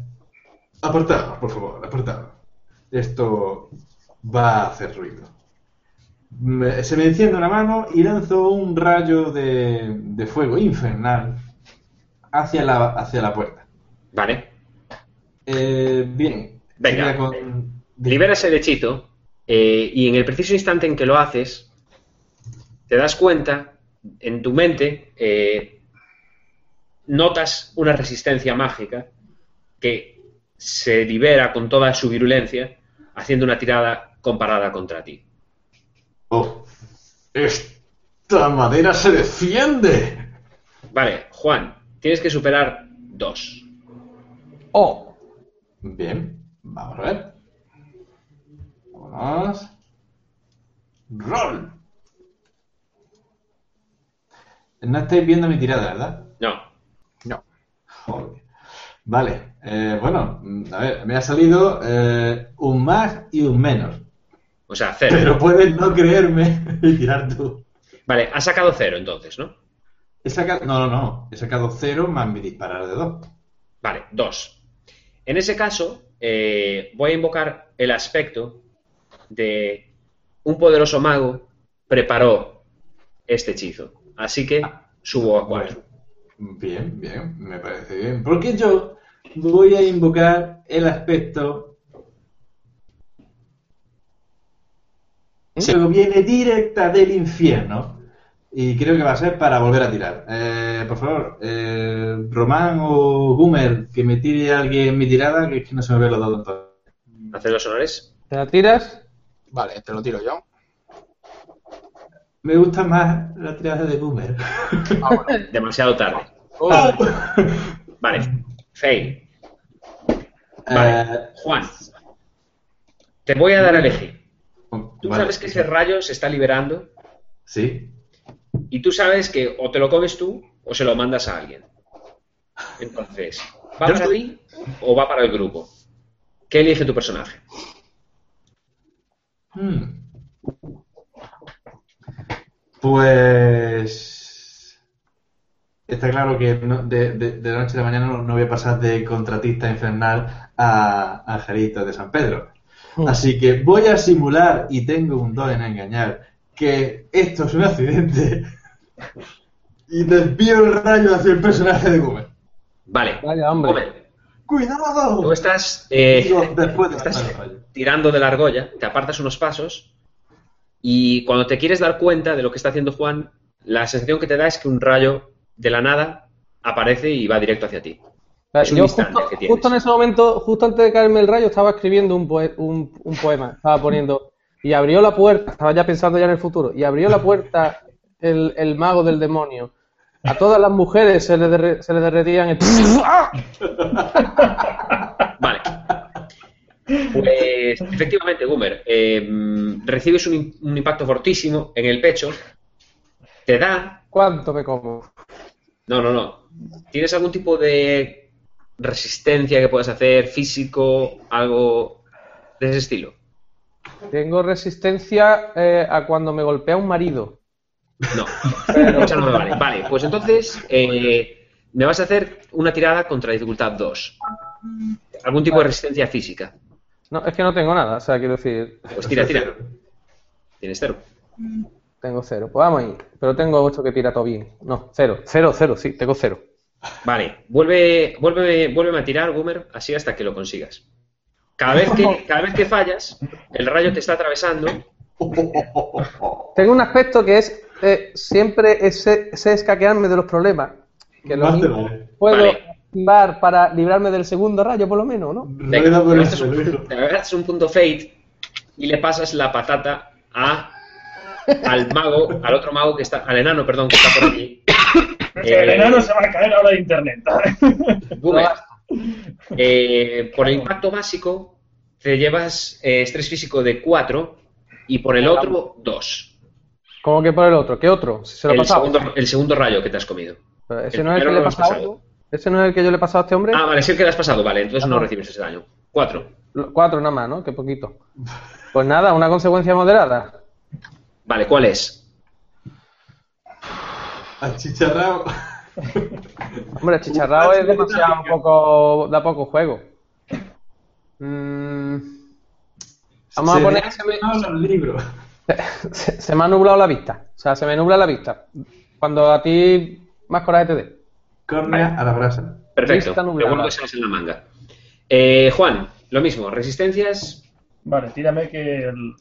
apartado, por favor, apartado. Esto va a hacer ruido. Me- se me enciende una mano y lanzo un rayo de, de fuego infernal hacia la, hacia la puerta. Vale. Eh, bien. Venga. Con- Liberas el hechizo eh, y en el preciso instante en que lo haces, te das cuenta, en tu mente, eh, notas una resistencia mágica que se libera con toda su virulencia, haciendo una tirada comparada contra ti. Oh, esta madera se defiende. Vale, Juan, tienes que superar dos. ¡Oh! Bien, vamos a ver. Vámonos. Roll. No estáis viendo mi tirada, ¿verdad? No. No. Joder. Vale, eh, bueno, a ver, me ha salido eh, un más y un menos. O sea, cero. Pero puedes no creerme y tirar tú. Vale, has sacado cero entonces, ¿no? He sacado, no, no, no, he sacado cero más mi disparar de dos. Vale, dos. En ese caso, eh, voy a invocar el aspecto de un poderoso mago preparó este hechizo. Así que subo a cuatro. Bien, bien, me parece bien. Porque yo voy a invocar el aspecto. Luego viene directa del infierno. Y creo que va a ser para volver a tirar. Eh, por favor, eh, Román o Boomer, que me tire alguien mi tirada, que es que no se me ve los dados entonces. ¿Haced los honores? ¿Te la tiras? Vale, te lo tiro yo. Me gusta más la tirada de Boomer. Ah, bueno. Demasiado tarde. Oh. Vale, fail. Vale. Eh, Juan, te voy a dar a elegir. Tú vale. sabes que ese rayo se está liberando Sí. Y tú sabes que o te lo comes tú o se lo mandas a alguien. Entonces, ¿va para ti o va para el grupo? ¿Qué elige tu personaje? Hmm. Pues. Está claro que no- de, de- de la noche a la mañana no, no voy a pasar de contratista infernal a Angelito de San Pedro. Así que voy a simular, y tengo un don en engañar, que esto es un accidente. Y desvío el rayo hacia el personaje de Gumer. Vale. Vaya, hombre. Gómez, ¡Cuidado! tú estás, eh, Digo, después de estás lanzar el rayo. tirando de la argolla, te apartas unos pasos y cuando te quieres dar cuenta de lo que está haciendo Juan, la sensación que te da es que un rayo de la nada aparece y va directo hacia ti. Vale, Es un yo instante justo, que tienes. justo en ese momento, justo antes de caerme el rayo, estaba escribiendo un, poe- un, un poema. Estaba poniendo. Y abrió la puerta, estaba ya pensando ya en el futuro, y abrió la puerta el, el mago del demonio. A todas las mujeres se le, derre- se le derretían el... Vale. Pues efectivamente, Gumer, eh, recibes un, un impacto fortísimo en el pecho, te da... ¿Cuánto me como? No, no, no. ¿Tienes algún tipo de resistencia que puedas hacer, físico, algo de ese estilo? Tengo resistencia eh, a cuando me golpea un marido. No, esa no me vale. Vale, pues entonces eh, me vas a hacer una tirada contra dificultad 2. Algún tipo de resistencia física. No, es que no tengo nada, o sea, quiero decir, Pues tira, tira. Tienes cero. tengo cero. Pues vamos ahí, pero tengo ocho que tira todo bien. No, cero, cero, cero, sí, tengo cero. Vale, vuelve, vuelve, vuélveme a tirar, Gumer, así hasta que lo consigas. Cada vez que, cada vez que fallas, el rayo te está atravesando. Tengo un aspecto que es eh, siempre sé, sé escaquearme de los problemas. Que lo mismo vale. puedo Vale. activar para librarme del segundo rayo, por lo menos, ¿no? Te un, te gastas un punto fate y le pasas la patata a al mago, al otro mago que está, al enano, perdón, que está por aquí. El enano se va a caer ahora de internet. Eh, por el impacto básico te llevas eh, estrés físico de 4 y por el otro 2. Como que por el otro. ¿Qué otro? Se lo El segundo, el segundo rayo que te has comido. Ese el no es el que le he pasado. Ese no es el que yo le he pasado a este hombre. Ah, vale, es el que le has pasado, vale, entonces no recibes ese daño. 4. Lo- Cuatro nada más, ¿no? Qué poquito. Pues nada, una consecuencia moderada. Vale, ¿cuál es? Achicharrado. Hombre, chicharrado es demasiado un poco. da poco juego. Mm, Vamos a Se poner me se me, los libros. se, se me ha nublado la vista. O sea, se me nubla la vista. Cuando a ti más coraje te dé. Córnea a la brasa. Perfecto, seguro que sabes en la manga. Eh, Juan, lo mismo, resistencias. Vale, tírame que el-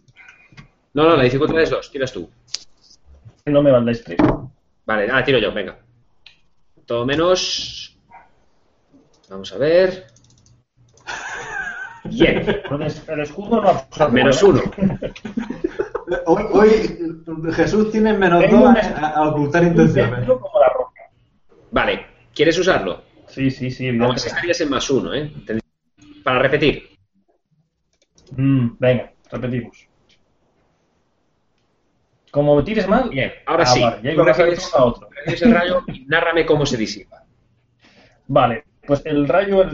No, no, la dificultad es 2, tiras tú. no me va el dice tray. Vale, ah, tiro yo, venga. Todo menos. Vamos a ver. Bien, Entonces, el escudo no absorbe. menos uno. Hoy, hoy Jesús tiene menos Tengo dos a, a ocultar intenciones. centro como la roca. Vale, ¿quieres usarlo? Sí, sí, sí, evidentemente. estarías en más uno, ¿eh? Para repetir. Mm, venga, repetimos. Como me tires mal, Bien, ahora Ah, sí. vale, ya iba a otro. el rayo y nárrame cómo se disipa. Vale, pues el rayo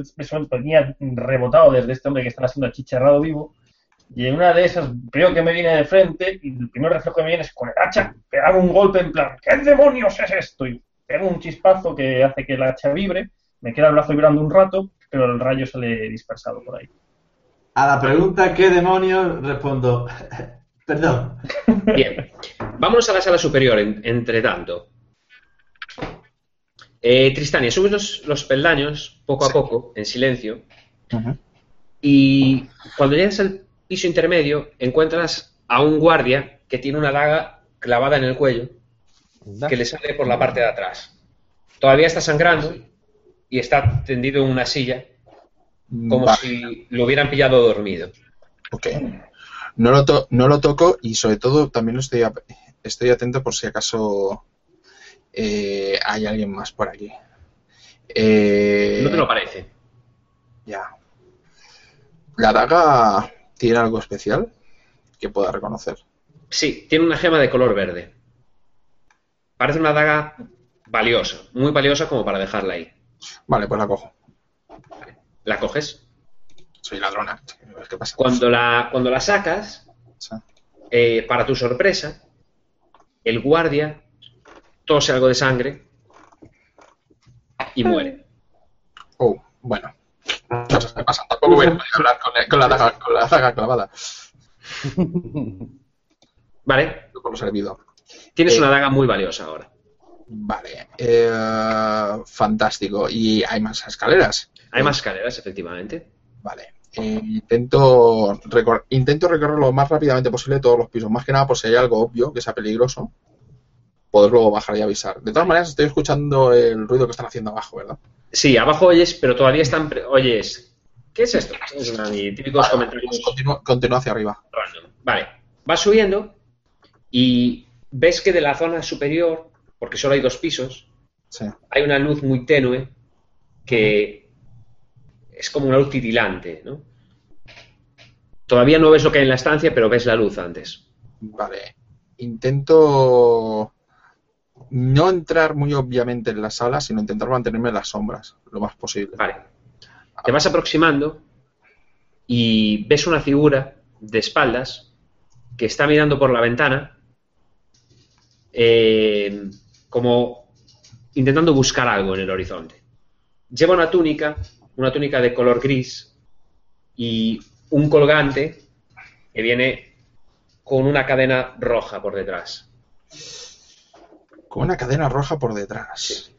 venía rebotado desde este hombre que están haciendo achicharrado vivo. Y en una de esas veo que me viene de frente y el primer reflejo que me viene es con el hacha pegar un golpe en plan, ¿qué demonios es esto? Y pego un chispazo que hace que el hacha vibre, me queda el brazo vibrando un rato, pero el rayo sale dispersado por ahí. A la pregunta ¿qué demonios? respondo, perdón. Bien, vámonos a la sala superior, en- entre tanto. Eh, Tristania, subes los, los peldaños poco a poco, en silencio, y cuando llegas al piso intermedio, encuentras a un guardia que tiene una daga clavada en el cuello que le sale por la parte de atrás. Todavía está sangrando y está tendido en una silla, como Vale, si lo hubieran pillado dormido. ok. No lo, to- no lo toco y sobre todo también lo estoy, estoy atento por si acaso eh, hay alguien más por aquí. Eh, No te lo parece. Ya. ¿La daga tiene algo especial que pueda reconocer? Sí, tiene una gema de color verde. Parece una daga valiosa, muy valiosa como para dejarla ahí. Vale, pues la cojo. ¿La coges? Soy ladrona. ¿Qué pasa? Cuando la, cuando la sacas, Sí. eh, para tu sorpresa, el guardia tose algo de sangre y muere. Oh, bueno. Cosas que pasan. Tampoco voy a poder hablar con, con la daga, con la daga clavada. ¿Vale? Por lo servido. Tienes Eh. una daga muy valiosa ahora. Vale. eh, fantástico. ¿Y hay más escaleras? Hay más escaleras, efectivamente. Vale. Eh, intento, recor- intento recorrer lo más rápidamente posible todos los pisos. Más que nada por si hay algo obvio que sea peligroso. Poder luego bajar y avisar. De todas maneras, estoy escuchando el ruido que están haciendo abajo, ¿verdad? Sí, abajo oyes, pero todavía están... pre- Oyes, ¿qué es esto? Es una de típicos comentarios Continúa, continúa hacia arriba. Vale, vas subiendo y ves que de la zona superior, porque solo hay dos pisos, Sí. hay una luz muy tenue que es como una luz titilante, ¿no? Todavía no ves lo que hay en la estancia, pero ves la luz antes. Vale. Intento no entrar muy obviamente en la sala, sino intentar mantenerme en las sombras lo más posible. Vale. Te vas aproximando y ves una figura de espaldas que está mirando por la ventana eh, como intentando buscar algo en el horizonte. Lleva una túnica, una túnica de color gris y un colgante que viene con una cadena roja por detrás. Con una cadena roja por detrás.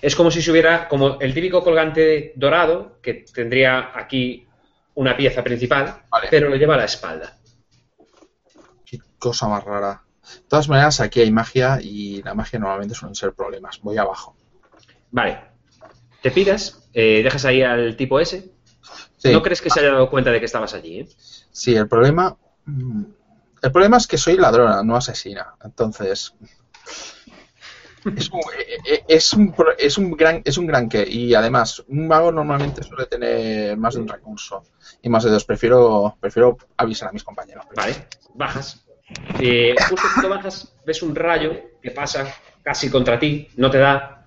Es como si se hubiera, como el típico colgante dorado, que tendría aquí una pieza principal, Vale. pero lo lleva a la espalda. Qué cosa más rara. De todas maneras, aquí hay magia y la magia normalmente suelen ser problemas. Voy abajo. Vale. Te piras, eh, dejas ahí al tipo ese. Sí, No crees que se haya dado cuenta de que estabas allí, ¿eh? sí, el problema. mm, El problema es que soy ladrona, no asesina. Entonces. Es un, eh, eh, es un, pro- es un gran es un gran qué. Y además, un mago normalmente suele tener más de un recurso. Y más de dos. Prefiero, prefiero avisar a mis compañeros. Vale. Bajas. Eh, justo cuando bajas, ves un rayo que pasa casi contra ti, no te da,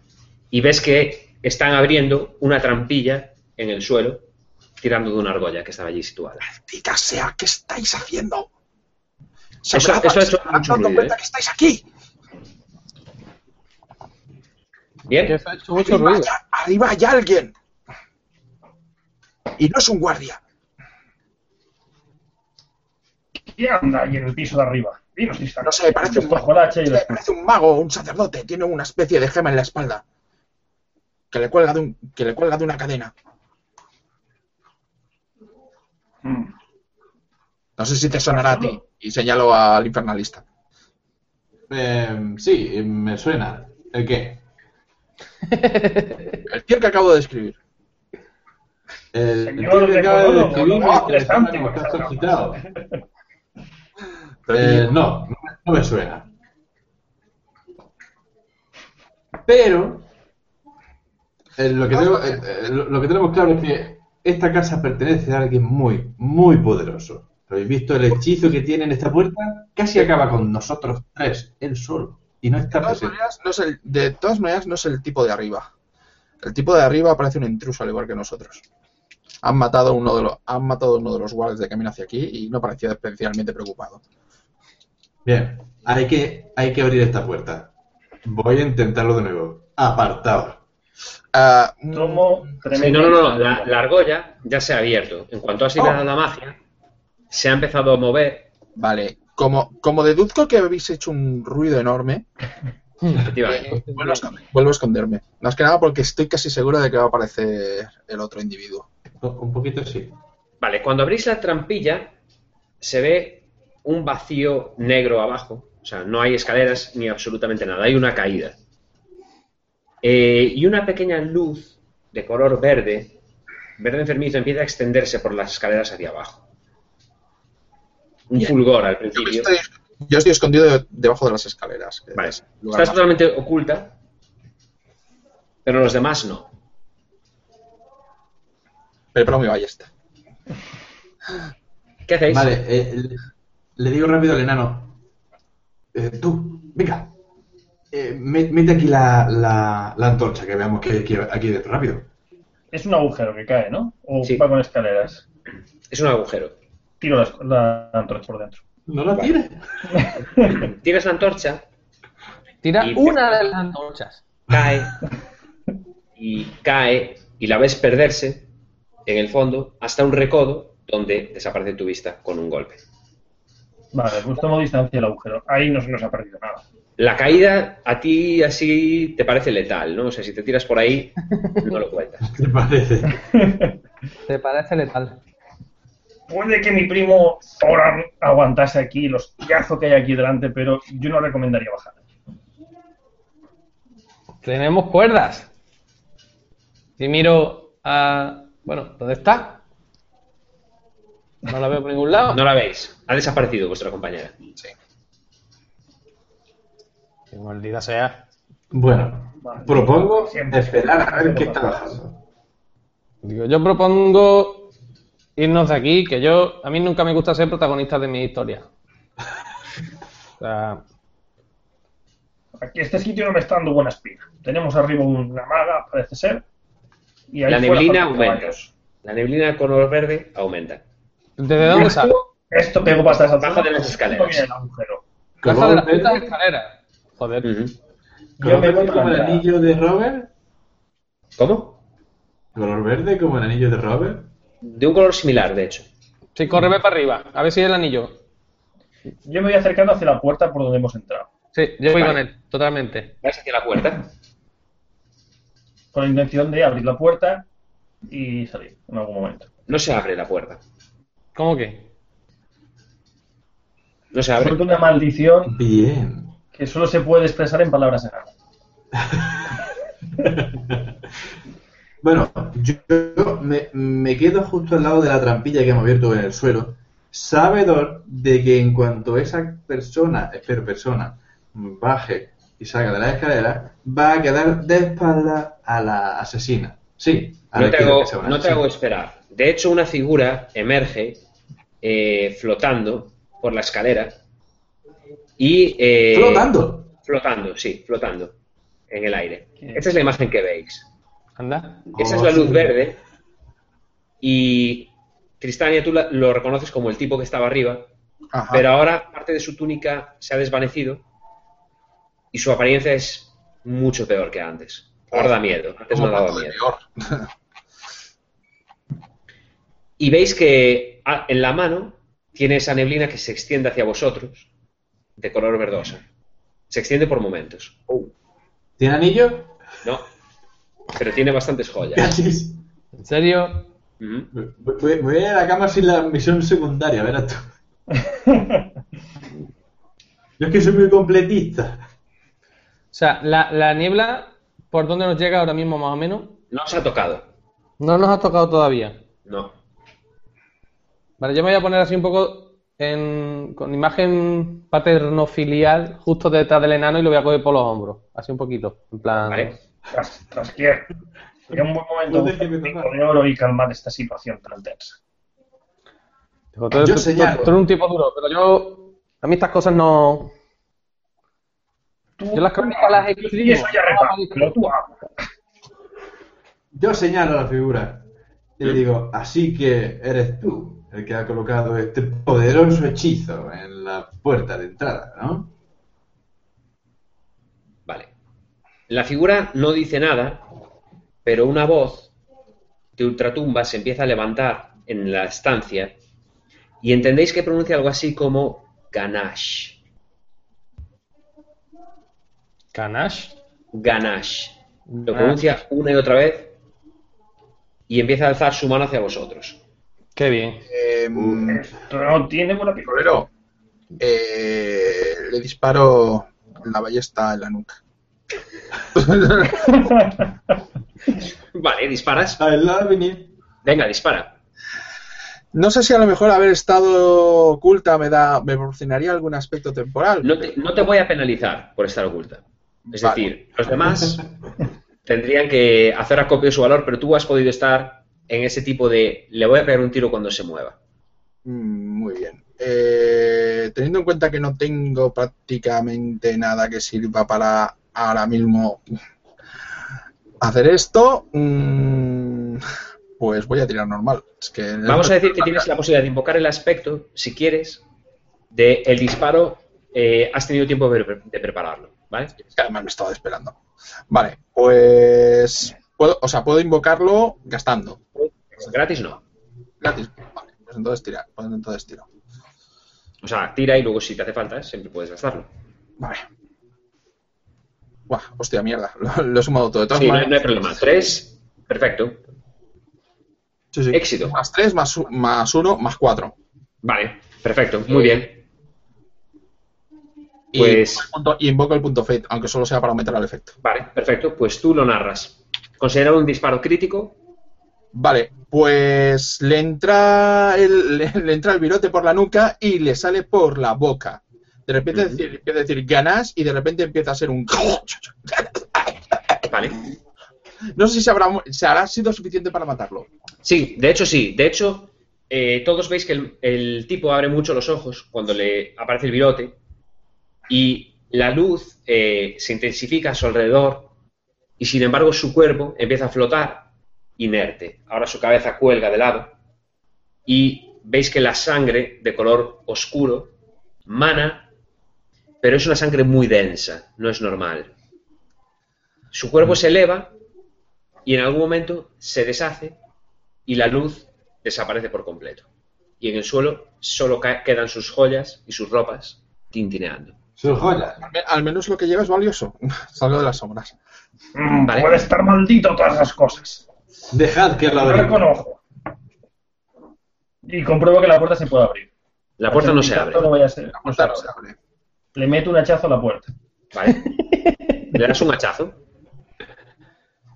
y ves que están abriendo una trampilla en el suelo, tirando de una argolla que estaba allí situada. ¡Maldita sea! ¿Qué estáis haciendo? Eso- habrá- eso ha hecho mucho ruido, cuenta ¿eh? que estáis aquí! Bien. Que ha hecho mucho Arriba, ruido. arriba hay alguien. Y no es un guardia. ¿Quién anda ahí en el piso de arriba? Dinos. No sé, parece un, parece un mago o un sacerdote. Tiene una especie de gema en la espalda. Que le cuelga de, un, que le cuelga de una cadena. Mm. No sé si te sonará a ti. Y señalo al infernalista. Eh, sí, me suena. ¿El qué? El tío que acabo de describir. El Señor tío que de acaba de no, que está suscitado. Eh, no, no me suena. Pero eh, lo, que tengo- eh, eh, lo que tenemos claro es que esta casa pertenece a alguien muy, muy poderoso. ¿Lo habéis visto el hechizo que tiene en esta puerta? Casi acaba con nosotros tres, él solo. Y no De está todas, presente. maneras, no es el, de todas maneras, no es el tipo de arriba. El tipo de arriba parece un intruso al igual que nosotros. Han matado uno de los, han matado uno de los guardias de camino hacia aquí y no parecía especialmente preocupado. Bien, hay que, hay que abrir esta puerta. Voy a intentarlo de nuevo. Apartaos. Ah, mm, Tomo Sí, tremendo. no, no, no, la, la argolla ya se ha abierto. En cuanto has liberado Oh. la magia, se ha empezado a mover, Vale, como, como deduzco que habéis hecho un ruido enorme, efectivamente. eh, vuelvo, a esconder- vuelvo a esconderme. Más que nada porque estoy casi seguro de que va a aparecer el otro individuo. Un poquito sí. Vale, cuando abrís la trampilla, se ve un vacío negro abajo. O sea, no hay escaleras ni absolutamente nada. Hay una caída. Eh, y una pequeña luz de color verde, verde enfermizo, empieza a extenderse por las escaleras hacia abajo. Un Bien. fulgor al Yo principio. estoy, yo estoy escondido de- debajo de las escaleras. Vale. es Estás totalmente oculta, pero los demás no. Preparo mi ballesta. ¿Qué hacéis? Vale, eh, le, le digo rápido al enano. Eh, tú, venga. Eh, me- mete aquí la, la, la antorcha, que veamos que hay aquí, aquí dentro. Rápido. Es un agujero que cae, ¿no? O Sí. va con escaleras. Es un agujero. Tiro la, la antorcha por dentro. No la tires. Tienes la antorcha, Tira Y- una de las antorchas. cae y cae y la ves perderse en el fondo hasta un recodo donde desaparece tu vista con un golpe. Vale, pues tomo distancia del agujero. Ahí no se nos ha perdido nada. La caída a ti así te parece letal, ¿no? O sea, si te tiras por ahí, no lo cuentas. ¿Te parece? ¿Te parece letal? Puede que mi primo Thoran aguantase aquí los tigazos que hay aquí delante, pero yo no recomendaría bajar. Tenemos cuerdas. Si miro a... Bueno, ¿dónde está? No la veo por ningún lado. No la veis. Ha desaparecido vuestra compañera. Que maldita sea. Bueno, Vale. propongo Siempre. esperar a ver qué está bajando. Digo, yo propongo irnos de aquí, que yo... A mí nunca me gusta ser protagonista de mi historia. O sea, Aquí este sitio no me está dando buena espina. Tenemos arriba una maga, parece ser. Y ahí La neblina aumenta. La neblina de color verde aumenta. ¿desde dónde sale? Esto pego patas al Bajo de las escaleras. Baja de las escaleras. Joder. Yo me voy como el anillo de Robert. ¿Cómo? Color verde como el anillo de Robert. De un color similar, de hecho. Sí, córreme para arriba. A ver si es el anillo. Yo me voy acercando hacia la puerta por donde hemos entrado. Sí, yo voy Vale. con él, totalmente. Vais hacia la puerta. Con la intención de abrir la puerta y salir en algún momento. No se abre la puerta. ¿Cómo que? No se abre. Suelto una maldición Bien. Que solo se puede expresar en palabras enanas. Bueno, yo, yo me, me quedo justo al lado de la trampilla que hemos abierto en el suelo, sabedor de que en cuanto esa persona, espero persona, baje y salga de la escalera, va a quedar de espalda a la asesina. Sí, a No la te, hago, no te hago esperar. De hecho, una figura emerge eh, flotando por la escalera y... eh, ¡Flotando! Flotando, sí, flotando en el aire. Esta es la imagen que veis. Anda. Esa es Oh, la luz sí. verde y Tristania tú la- lo reconoces como el tipo que estaba arriba, Ajá. pero ahora parte de su túnica se ha desvanecido y su apariencia es mucho peor que antes. Ahora da miedo, antes no daba miedo. peor. Y veis que ah, en la mano tiene esa neblina que se extiende hacia vosotros, de color verdosa. Se extiende por momentos. ¿Tiene anillo? No, pero tiene bastantes joyas. ¿En serio? Voy, voy- voy a ir a la cama sin la misión secundaria, verás tú. Yo es que soy muy completista. O sea, la, la niebla, ¿por dónde nos llega ahora mismo más o menos? No os ha tocado. No nos ha tocado todavía. No. Vale, yo me voy a poner así un poco en, con imagen paterno-filial justo detrás del enano y lo voy a coger por los hombros. Así un poquito. En plan. Vale. Tras, Trasquier. Sería un buen momento de oro y calmar esta situación tan tensa. Digo, tú, eres- Yo tú- señalo. tú eres un tipo duro, pero yo. A mí estas cosas no. Yo las crónicas las Y escribo. eso ya reparo, pero tú. Yo señalo a la figura y le digo, así que eres tú el que ha colocado este poderoso hechizo en la puerta de entrada, ¿no? Vale. La figura no dice nada, pero una voz de ultratumba se empieza a levantar en la estancia y entendéis que pronuncia algo así como Ganache. Canash. Ganache. Lo pronuncia una y otra vez y empieza a alzar su mano hacia vosotros. Qué bien. Eh, no tiene buena pinta. Rolero, eh, le disparo la ballesta en la nuca. Vale, disparas. A la. Venga, dispara. No sé si a lo mejor haber estado oculta me da me proporcionaría algún aspecto temporal. No te, no te voy a penalizar por estar oculta. Es Vale. decir, los demás tendrían que hacer acopio de su valor, pero tú has podido estar en ese tipo de le voy a pegar un tiro cuando se mueva. Mm, Muy bien. Eh, teniendo en cuenta que no tengo prácticamente nada que sirva para ahora mismo hacer esto, mm, pues voy a tirar normal. Es que Vamos a decir que tienes la posibilidad de invocar el aspecto, si quieres, de el disparo. eh, has tenido tiempo de, pre- de prepararlo, ¿vale? Es que además me estaba esperando. Vale, pues puedo, o sea, puedo invocarlo gastando. Gratis no. Gratis. Vale, pues entonces tira, pues entonces tiro. O sea, tira y luego si te hace falta, siempre puedes gastarlo. Vale. Buah, hostia, mierda. Lo, lo he sumado todo. De todas Sí, no, hay- maneras- no hay problema. Tres, perfecto. Sí, sí. Éxito. Más 3, más, u- más 1, más 4. Vale, perfecto, muy bien. Y, Pues- y invoco el punto fate, aunque solo sea para aumentar el efecto. Vale, perfecto, pues tú lo narras. Considera un disparo crítico. Vale, pues le entra el, le, le entra el virote por la nuca y le sale por la boca. De repente decir- empieza a decir ganas y de repente empieza a ser un. Vale. No sé si se habrá, se habrá sido suficiente para matarlo. Sí, de hecho sí. De hecho, eh, todos veis que el, el tipo abre mucho los ojos cuando le aparece el virote y la luz eh, se intensifica a su alrededor y sin embargo su cuerpo empieza a flotar inerte. Ahora su cabeza cuelga de lado y veis que la sangre de color oscuro mana, pero es una sangre muy densa, no es normal. Su cuerpo se eleva y en algún momento se deshace y la luz desaparece por completo. Y en el suelo solo quedan sus joyas y sus ropas tintineando. Sus joyas. Al menos lo que lleva es valioso. Salgo de las sombras. Mm, Vale. Puede estar maldito todas esas cosas. Dejad que lo Lo averigüe. reconozco. Y compruebo que la puerta se puede abrir. La puerta no se abre. No vaya a ser- La puerta no se abre. Le meto un hachazo a la puerta. ¿Vale? Le das un hachazo.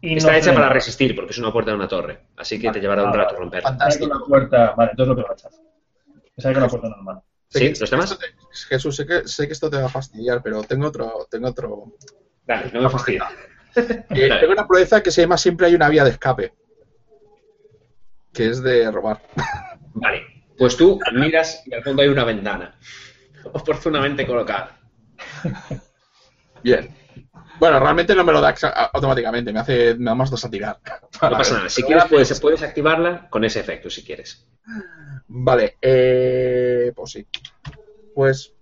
Y Está no hecha frena. para resistir porque es una puerta de una torre. Así que te llevará un rato romperla. Fantástico. la puerta. Vale, entonces lo pego hachazo. Esa es una puerta normal. ¿Sí? ¿Los demás? te- Jesús, sé que, sé que esto te va a fastidiar, pero tengo otro. Tengo otro. Dale, no me fastidia. Eh, tengo una proeza que se llama Siempre hay una vía de escape. Que es de robar. Vale. Pues tú miras y al fondo hay una ventana. Oportunamente colocada. Bien. Bueno, realmente no me lo da automáticamente, me hace nada más dos a tirar. No pasa nada. Si quieres, puedes, puedes activarla con ese efecto, si quieres. Vale, eh, pues sí. Pues,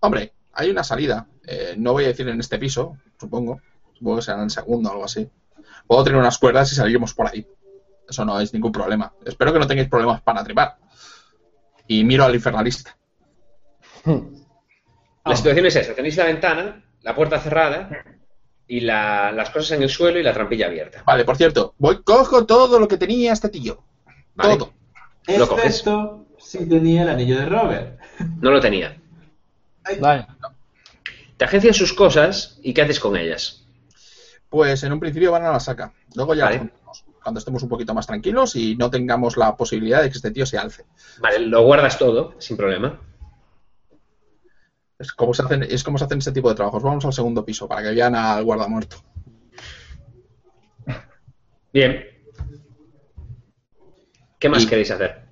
hombre, hay una salida. Eh, no voy a decir en este piso, supongo. Supongo que será en el segundo o algo así. Puedo tener unas cuerdas y salimos por ahí. Eso no es ningún problema. Espero que no tengáis problemas para trepar. Y miro al infernalista. La situación es esa. Tenéis la ventana, la puerta cerrada y la- las cosas en el suelo y la trampilla abierta. Vale, por cierto, voy, cojo todo lo que tenía este tío. ¿Vale? Todo. Lo coges. Excepto si tenía el anillo de Robert. No lo tenía. Vale. Te agencias sus cosas y ¿qué haces con ellas? Pues en un principio van a la saca. Luego ya Vale. cuando estemos un poquito más tranquilos y no tengamos la posibilidad de que este tío se alce. Vale, lo guardas todo, sin problema. Es como se hacen, es como se hacen este tipo de trabajos. Vamos al segundo piso para que vean al guardamuerto. Bien. ¿Qué más Y- queréis hacer?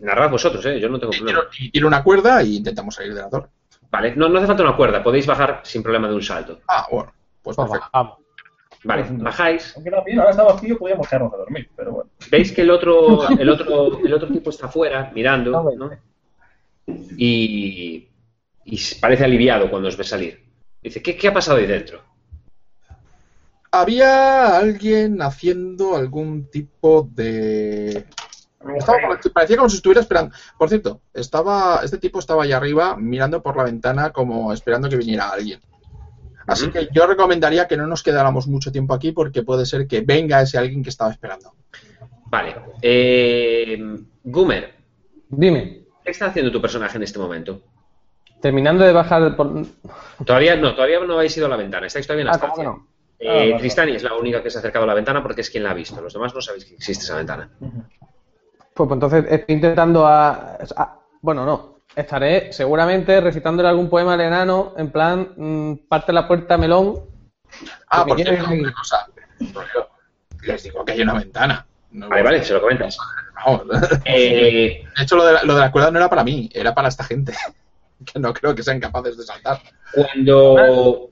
Narrad vosotros, ¿eh? Yo no tengo problema. tiro, y tiro una cuerda y intentamos salir de la torre. Vale, no, no hace falta una cuerda, podéis bajar sin problema de un salto. Ah, bueno, pues Pues perfecto. bajamos. Vale, bajáis. Aunque también ahora está vacío, podríamos quedarnos a dormir, pero bueno. Veis que el otro, el otro, el otro tipo está afuera mirando, ¿no? Y, y parece aliviado cuando os ve salir. Dice, ¿qué, qué ha pasado ahí dentro? Había alguien haciendo algún tipo de. Estaba por- parecía como si estuviera esperando. Por cierto, estaba este tipo estaba allá arriba mirando por la ventana como esperando que viniera alguien. Así que yo recomendaría que no nos quedáramos mucho tiempo aquí porque puede ser que venga ese alguien que estaba esperando. Vale. Eh, Gumer, Dime, ¿qué está haciendo tu personaje en este momento? terminando de bajar por... Todavía no, todavía no habéis ido a la ventana, estáis todavía en la Ah. Eh, Ah, vale, Tristani es la única que se ha acercado a la ventana porque es quien la ha visto. Los demás no sabéis que existe esa ventana. Pues, pues entonces estoy intentando a, a- Bueno, no. Estaré seguramente recitándole algún poema al enano en plan mm, parte la puerta melón. Ah, Porque por quieren cierto, seguir. una cosa. Les digo que hay una ventana. No- Vale, vale, se lo comentas. Vamos. Eh, De hecho, lo de, la, lo de la cuerda no era para mí, era para esta gente. Que no creo que sean capaces de saltar. cuando...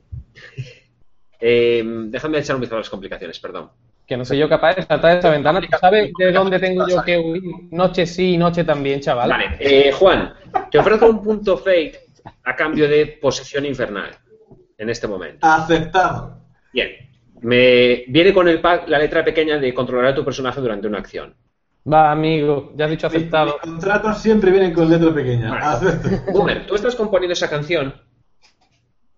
Eh, déjame echar un vistazo a las complicaciones, perdón. Que no soy yo capaz de saltar esa ventana. ¿Tú sabes de dónde tengo yo que huir? Noche sí y noche también, chaval. Vale, eh, Juan, te ofrezco un punto fate a cambio de posesión infernal en este momento. Aceptado. Bien, me viene con el pack la letra pequeña de controlar a tu personaje durante una acción. Va, amigo, ya has dicho aceptado. Mis contratos siempre vienen con letra pequeña. Vale. Acepto. Boomer, tú estás componiendo esa canción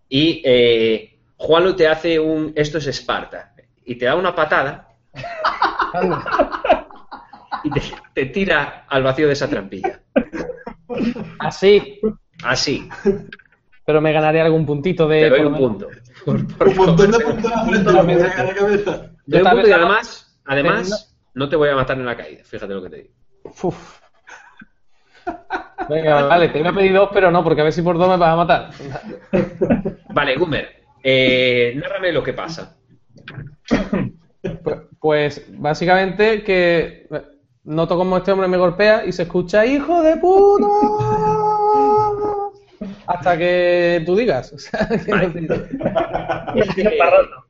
y eh, Juanlo te hace un esto es Esparta y te da una patada y te, te tira al vacío de esa trampilla. Así. Así, Pero me ganaré algún puntito de. te doy un punto. Por- por Un montón de puntos la frente, cabeza. Te doy un punto y además, además, no te voy a matar en la caída. Fíjate lo que te digo. Uf. Venga, vale, te iba a pedir dos, pero no, porque a ver si por dos me vas a matar. Vale, Gumer, eh, nárrame lo que pasa. Pues, pues, básicamente que noto como este hombre me golpea y se escucha ¡Hijo de puta! Hasta que tú digas. O sea, que no te- Tiene parrando.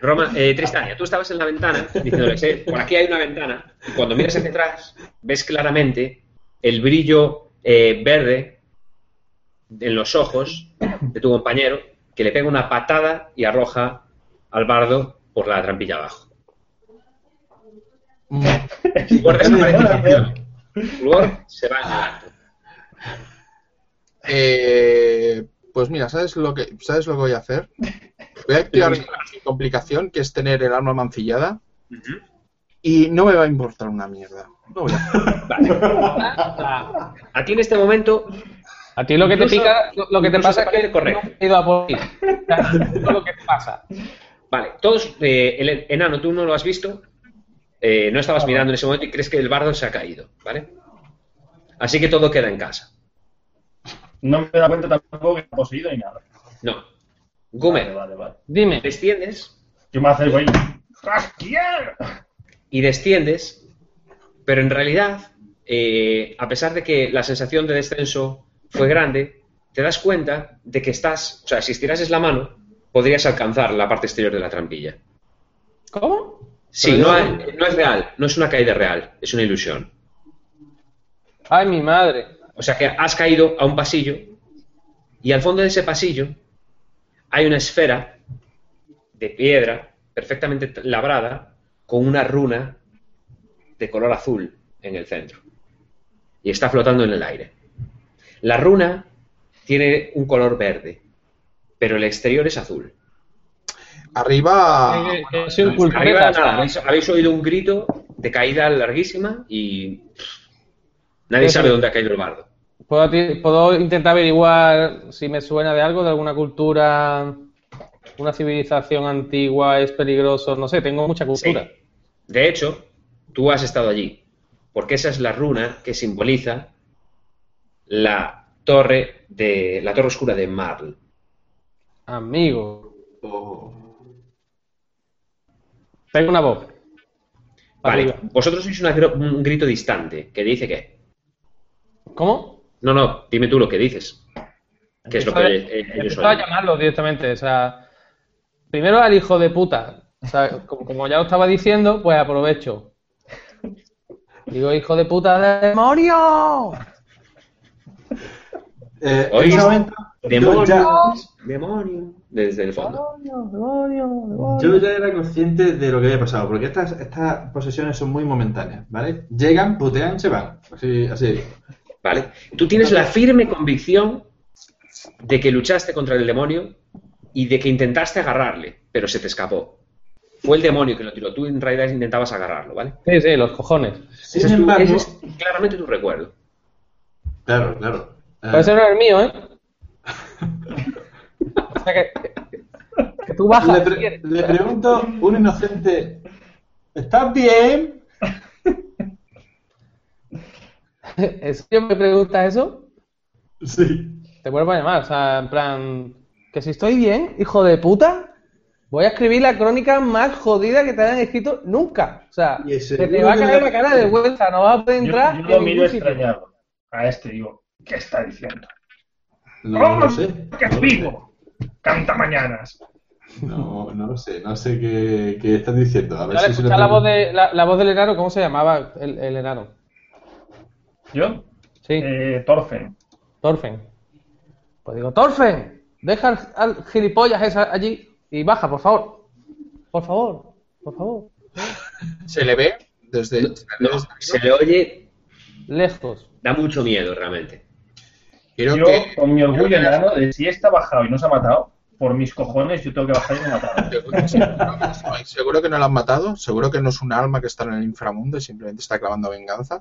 Roma, eh, Tristania, tú estabas en la ventana diciéndoles, eh, por aquí hay una ventana, y cuando miras hacia atrás, ves claramente el brillo eh, verde en los ojos de tu compañero, que le pega una patada y arroja al bardo por la trampilla abajo. Flor desaparece en la acción. Flor se va. Eh, pues mira, ¿sabes lo que sabes lo que voy a hacer? Voy a activar mi complicación, que es tener el arma mancillada, y no me va a importar una mierda. No voy a hacer. A ti en este momento A ti lo que te pica, lo, que te pasa es que correcto. no has ido a por es lo que te pasa. Vale, todos, eh, el enano, tú no lo has visto, eh, no estabas mirando en ese momento y crees que el bardo se ha caído, ¿vale? Así que todo queda en casa. No me he dado cuenta tampoco que está poseído ni nada. No. Gumer, vale, vale. Dime. desciendes Yo me acerco ahí. Y desciendes, pero en realidad, eh, a pesar de que la sensación de descenso fue grande, te das cuenta de que estás, o sea, si estirases la mano, podrías alcanzar la parte exterior de la trampilla. ¿Cómo? Sí, no, yo- hay- no es real, no es una caída real, es una ilusión. Ay, mi madre. O sea que has caído a un pasillo y al fondo de ese pasillo hay una esfera de piedra perfectamente labrada con una runa de color azul en el centro. Y está flotando en el aire. La runa tiene un color verde, pero el exterior es azul. Arriba. Un cultureta, Arriba, nada, habéis, habéis oído un grito de caída larguísima y nadie sabe dónde ha caído el bardo. ¿Puedo, intentar averiguar si me suena de algo, de alguna cultura, una civilización antigua, es peligroso, no sé, tengo mucha cultura. Sí. De hecho, tú has estado allí, porque esa es la runa que simboliza la torre de la torre oscura de Marl. Amigo, Oh. tengo una voz. Vale, Arriba. vosotros sois un grito distante que dice que. ¿Cómo? No, no, dime tú lo que dices. ¿Qué es lo que eh, ellos Empezaba a llamarlo directamente, o sea, primero al hijo de puta. O sea, como, como ya lo estaba diciendo, pues aprovecho. Digo, hijo de puta de demonio. Eh, en ¿Oís? ese momento, ya, ¡Demonio! Desde el fondo. Demonio, demonio, demonio. yo ya era consciente de lo que había pasado, porque estas, estas posesiones son muy momentáneas, ¿vale? Llegan, putean, se van. Así, así. ¿Vale? Tú tienes la firme convicción de que luchaste contra el demonio y de que intentaste agarrarle, pero se te escapó. Fue el demonio que lo tiró. Tú en realidad intentabas agarrarlo, ¿vale? Sí, sí, los cojones. Sin Ese embargo, ese es claramente tu recuerdo. claro, claro. Eh, no es el mío, ¿eh? o sea que, que tú bajas. le, pre- le pregunto, un inocente, ¿estás bien? ¿En serio me preguntas eso? Sí. Te vuelvo a llamar, o sea, en plan, que si estoy bien, hijo de puta. voy a escribir la crónica más jodida que te hayan escrito nunca. O sea, se te va a caer la cara de vuelta, no vas a poder entrar yo en lo miro extrañado a este, digo, ¿qué está diciendo? No, ¡Oh, lo sé. ¡Que es vivo! ¡Canta mañanas! No, no lo sé, no sé qué, qué estás diciendo. A ver Dale, si se la voz, de, la, la voz del enano, ¿cómo se llamaba el, el enano? ¿Yo? Sí, Eh, Thorfen. Torfen. Pues digo, Torfen, deja al, al gilipollas esa allí y baja, por favor. Por favor, por favor. Se le ve desde. No, no, se le oye, Lejos. da mucho miedo realmente. Creo Yo, que. con mi orgullo enano, de si esta ha bajado y no se ha matado, por mis cojones yo tengo que bajar y me matar. Seguro, seguro que no lo han matado, seguro que no es un alma que está en el inframundo y simplemente está clavando venganza.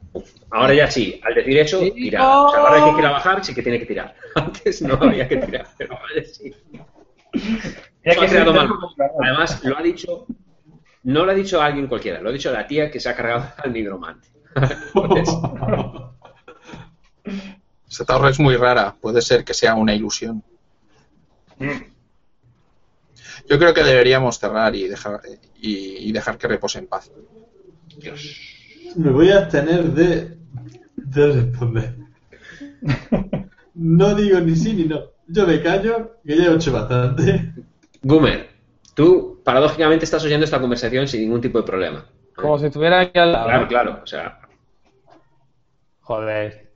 Ahora ya sí, al decir eso, Sí. tira. O sea, ahora que quiera bajar, sí que tiene que tirar. Antes no había que tirar, pero ahora sí. Ya ha que quedado se- mal. Además, lo ha dicho, no lo ha dicho alguien cualquiera, lo ha dicho la tía que se ha cargado al nigromante. Entonces, Esta torre es muy rara, puede ser que sea una ilusión. Mm. Yo creo que deberíamos cerrar y dejar, y, y dejar que repose en paz. Dios. Me voy a abstener de, de responder. No digo ni sí ni no. Yo me callo, que ya he hecho bastante. Gumer, tú paradójicamente estás oyendo esta conversación sin ningún tipo de problema. Como si estuviera aquí al lado. Claro, claro. O sea, Joder.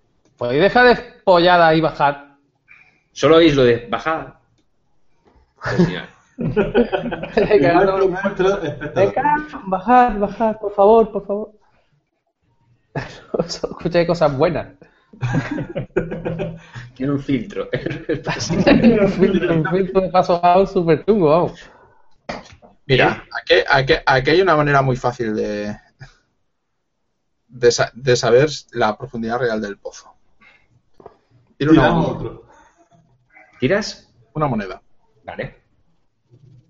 ¿Podéis dejar de pollada y bajar? solo oís lo de bajada. Pues bajar, bajar, por favor, por favor. Escuché cosas buenas. tiene un filtro. un filtro, un filtro de paso bajo súper chungo, vamos. Mira, aquí, aquí- aquí hay una manera muy fácil de, de saber la profundidad real del pozo. Tiene una, Tiramos moneda, otro. ¿Tiras? una moneda. Vale.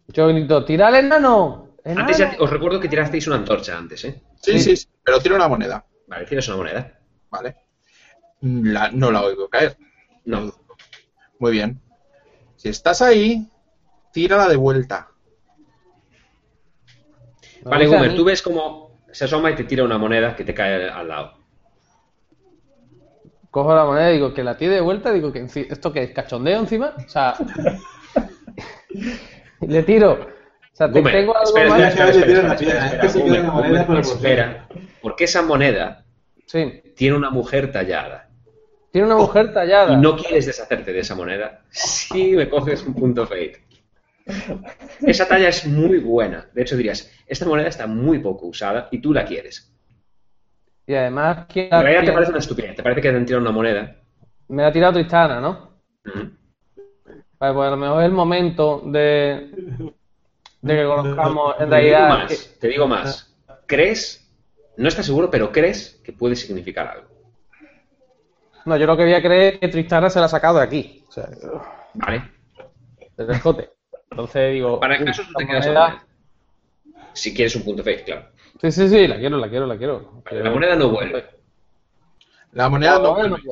Yo grito, ¡tira al enano! ¡Enano! Antes ya- os recuerdo que tirasteis una antorcha antes, ¿eh? Sí, sí, sí, pero tiene una moneda, Vale, tienes una moneda. ¿vale? La- no la oigo caer. No. Muy bien. Si estás ahí, tírala de vuelta. Me Vale, a Gumer, mí. tú ves como se asoma y te tira una moneda que te cae al lado. Cojo la moneda y digo, que la tire de vuelta, digo, que ¿esto qué es? ¿Cachondeo encima? O sea... le tiro. O sea, te- Gumer, tengo algo espera, más... espera, que Gumer, la moneda Gumer, porque esa moneda Sí. tiene una mujer tallada Tiene una mujer tallada. y no quieres deshacerte de esa moneda si me coges un punto fate. Esa talla es muy buena. De hecho, dirías, esta moneda está muy poco usada y tú la quieres. Y además, ¿quién la realidad te parece una estupidez. Te parece que te han tirado una moneda. Me la ha tirado Tristana, ¿no? Ujú. Vale, pues a lo mejor es el momento de, de que conozcamos en Te digo realidad. más. Te digo más. ¿Crees? No estás seguro, pero crees que puede significar algo. No, yo lo que voy a creer es que Tristana se la ha sacado de aquí. O sea, ¿Vale? del escote. Entonces digo. Para el caso, te quedas moneda-. Si quieres un punto fake, claro. Sí, sí, sí, la quiero, la quiero, la quiero. La moneda no vuelve. La moneda no vuelve. vuelve.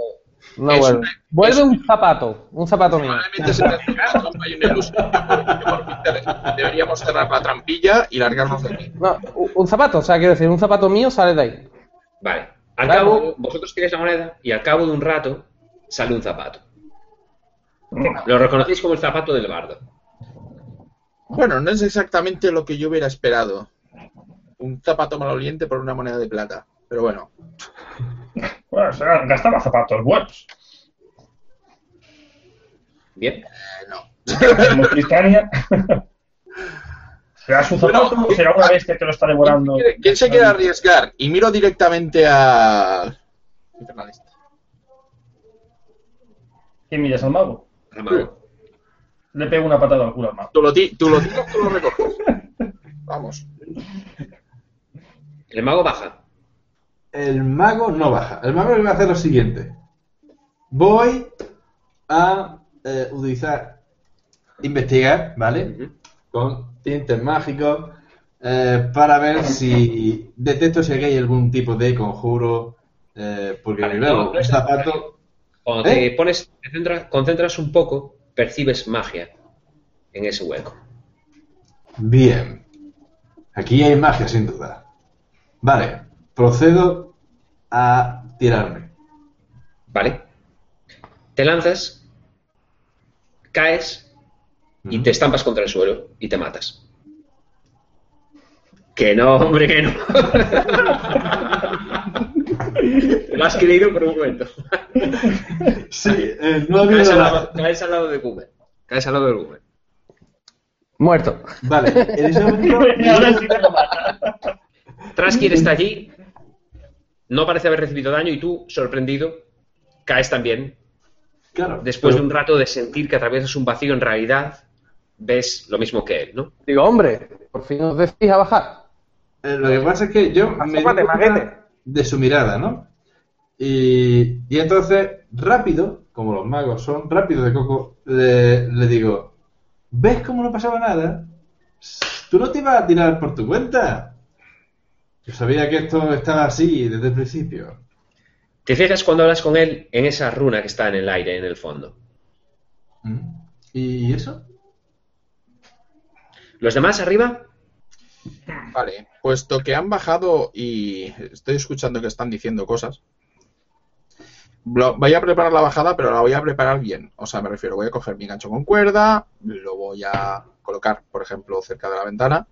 No vuelve. una- Vuelve un zapato, un zapato mío. Probablemente se te hace una ilusión. Por- Deberíamos cerrar la trampilla y largarnos de aquí. No, un zapato, o sea, quiero decir, un zapato mío sale de ahí. Vale. Al cabo, vosotros tiráis la moneda y al cabo de un rato sale un zapato. Lo reconocéis como el zapato del bardo. Bueno, no es exactamente lo que yo hubiera esperado. Un zapato maloliente por una moneda de plata. Pero bueno, Bueno, se gastaba zapatos buenos. Bien. eh, no. Como. ¿Será su zapato o será una bestia que lo está devorando? ¿Quién, se quiere arriesgar? Y miro directamente a... ¿Quién miras al mago? Al mago. Le pego una patada al culo al mago. Tú lo, ti- tú lo tiras, tú lo recoges. Vamos. El mago baja. El mago no baja. El mago va a hacer lo siguiente. Voy a eh, utilizar investigar, ¿vale? Con tintes mágicos eh, para ver si detecto si aquí hay algún tipo de conjuro. eh, porque Vale, no un zapato. Cuando te pones, te centra- concentras un poco, percibes magia en ese hueco. Bien. Aquí hay magia, sin duda. Vale, procedo a tirarme. ¿Vale? Te lanzas, caes y te estampas contra el suelo y te matas. Que no, hombre, que no. Lo has creído por un momento. Sí, eh, no había Caes al, nada. lado, caes al lado de Gumer. Caes al lado de Gumer. Muerto. Vale, en ese momento. Ahora sí me lo mata. Traskir está allí, no parece haber recibido daño y tú, sorprendido, caes también. Claro. Después de un rato de sentir que atraviesas un vacío, en realidad ves lo mismo que él, ¿no? Digo, hombre, por fin os decís a bajar. Eh, lo que pasa es que yo me de su mirada, ¿no? Y, y entonces, rápido, como los magos son, rápido de coco, le, le digo, ¿ves cómo no pasaba nada? Tú no te ibas a tirar por tu cuenta. Yo sabía que esto estaba así desde el principio. Te fijas cuando hablas con él en esa runa que está en el aire, en el fondo. ¿Mm? ¿Y eso? Los demás arriba, Vale, puesto que han bajado y estoy escuchando que están diciendo cosas, voy a preparar la bajada, pero la voy a preparar bien. O sea, me refiero, voy a coger mi gancho con cuerda, lo voy a colocar, por ejemplo, cerca de la ventana,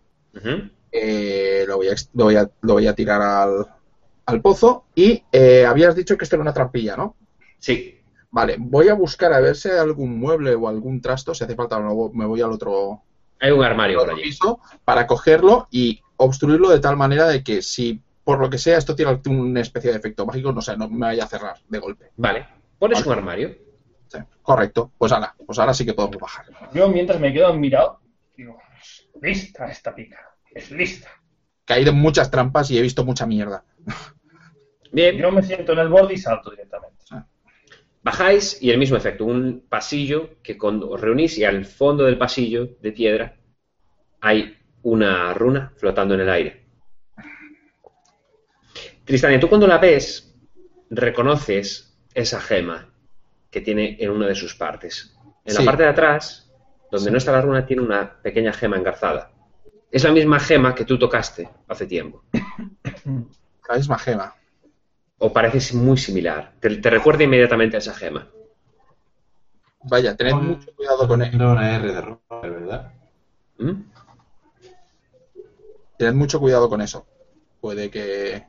eh, lo, voy a, lo, voy a, lo voy a tirar al, al pozo y eh, habías dicho que esto era una trampilla, ¿no? sí, Vale, voy a buscar a ver si hay algún mueble o algún trasto, si hace falta me voy- me voy al otro, hay un armario por allí. piso para cogerlo y obstruirlo de tal manera de que si por lo que sea esto tiene una especie de efecto mágico, no sé, no me vaya a cerrar de golpe. Vale, pones Vale. un armario. Sí, correcto, pues ahora, pues ahora sí que podemos bajar. Yo mientras me quedo mirado, digo, lista esta pica, es lista. Caído en muchas trampas y he visto mucha mierda. Bien, Yo me siento en el borde y salto directamente. bajáis y el mismo efecto, un pasillo que cuando os reunís y al fondo del pasillo de piedra hay una runa flotando en el aire. Tristania, tú cuando la ves reconoces esa gema que tiene en una de sus partes. En la parte de atrás, donde Sí. no está la runa, tiene una pequeña gema engarzada. Es la misma gema que tú tocaste hace tiempo. La misma gema. O parece muy similar. Te, te recuerda inmediatamente a esa gema. Vaya, tened mucho cuidado con él. Era una R de Robert, ¿verdad? ¿Mm? Tened mucho cuidado con eso. Puede que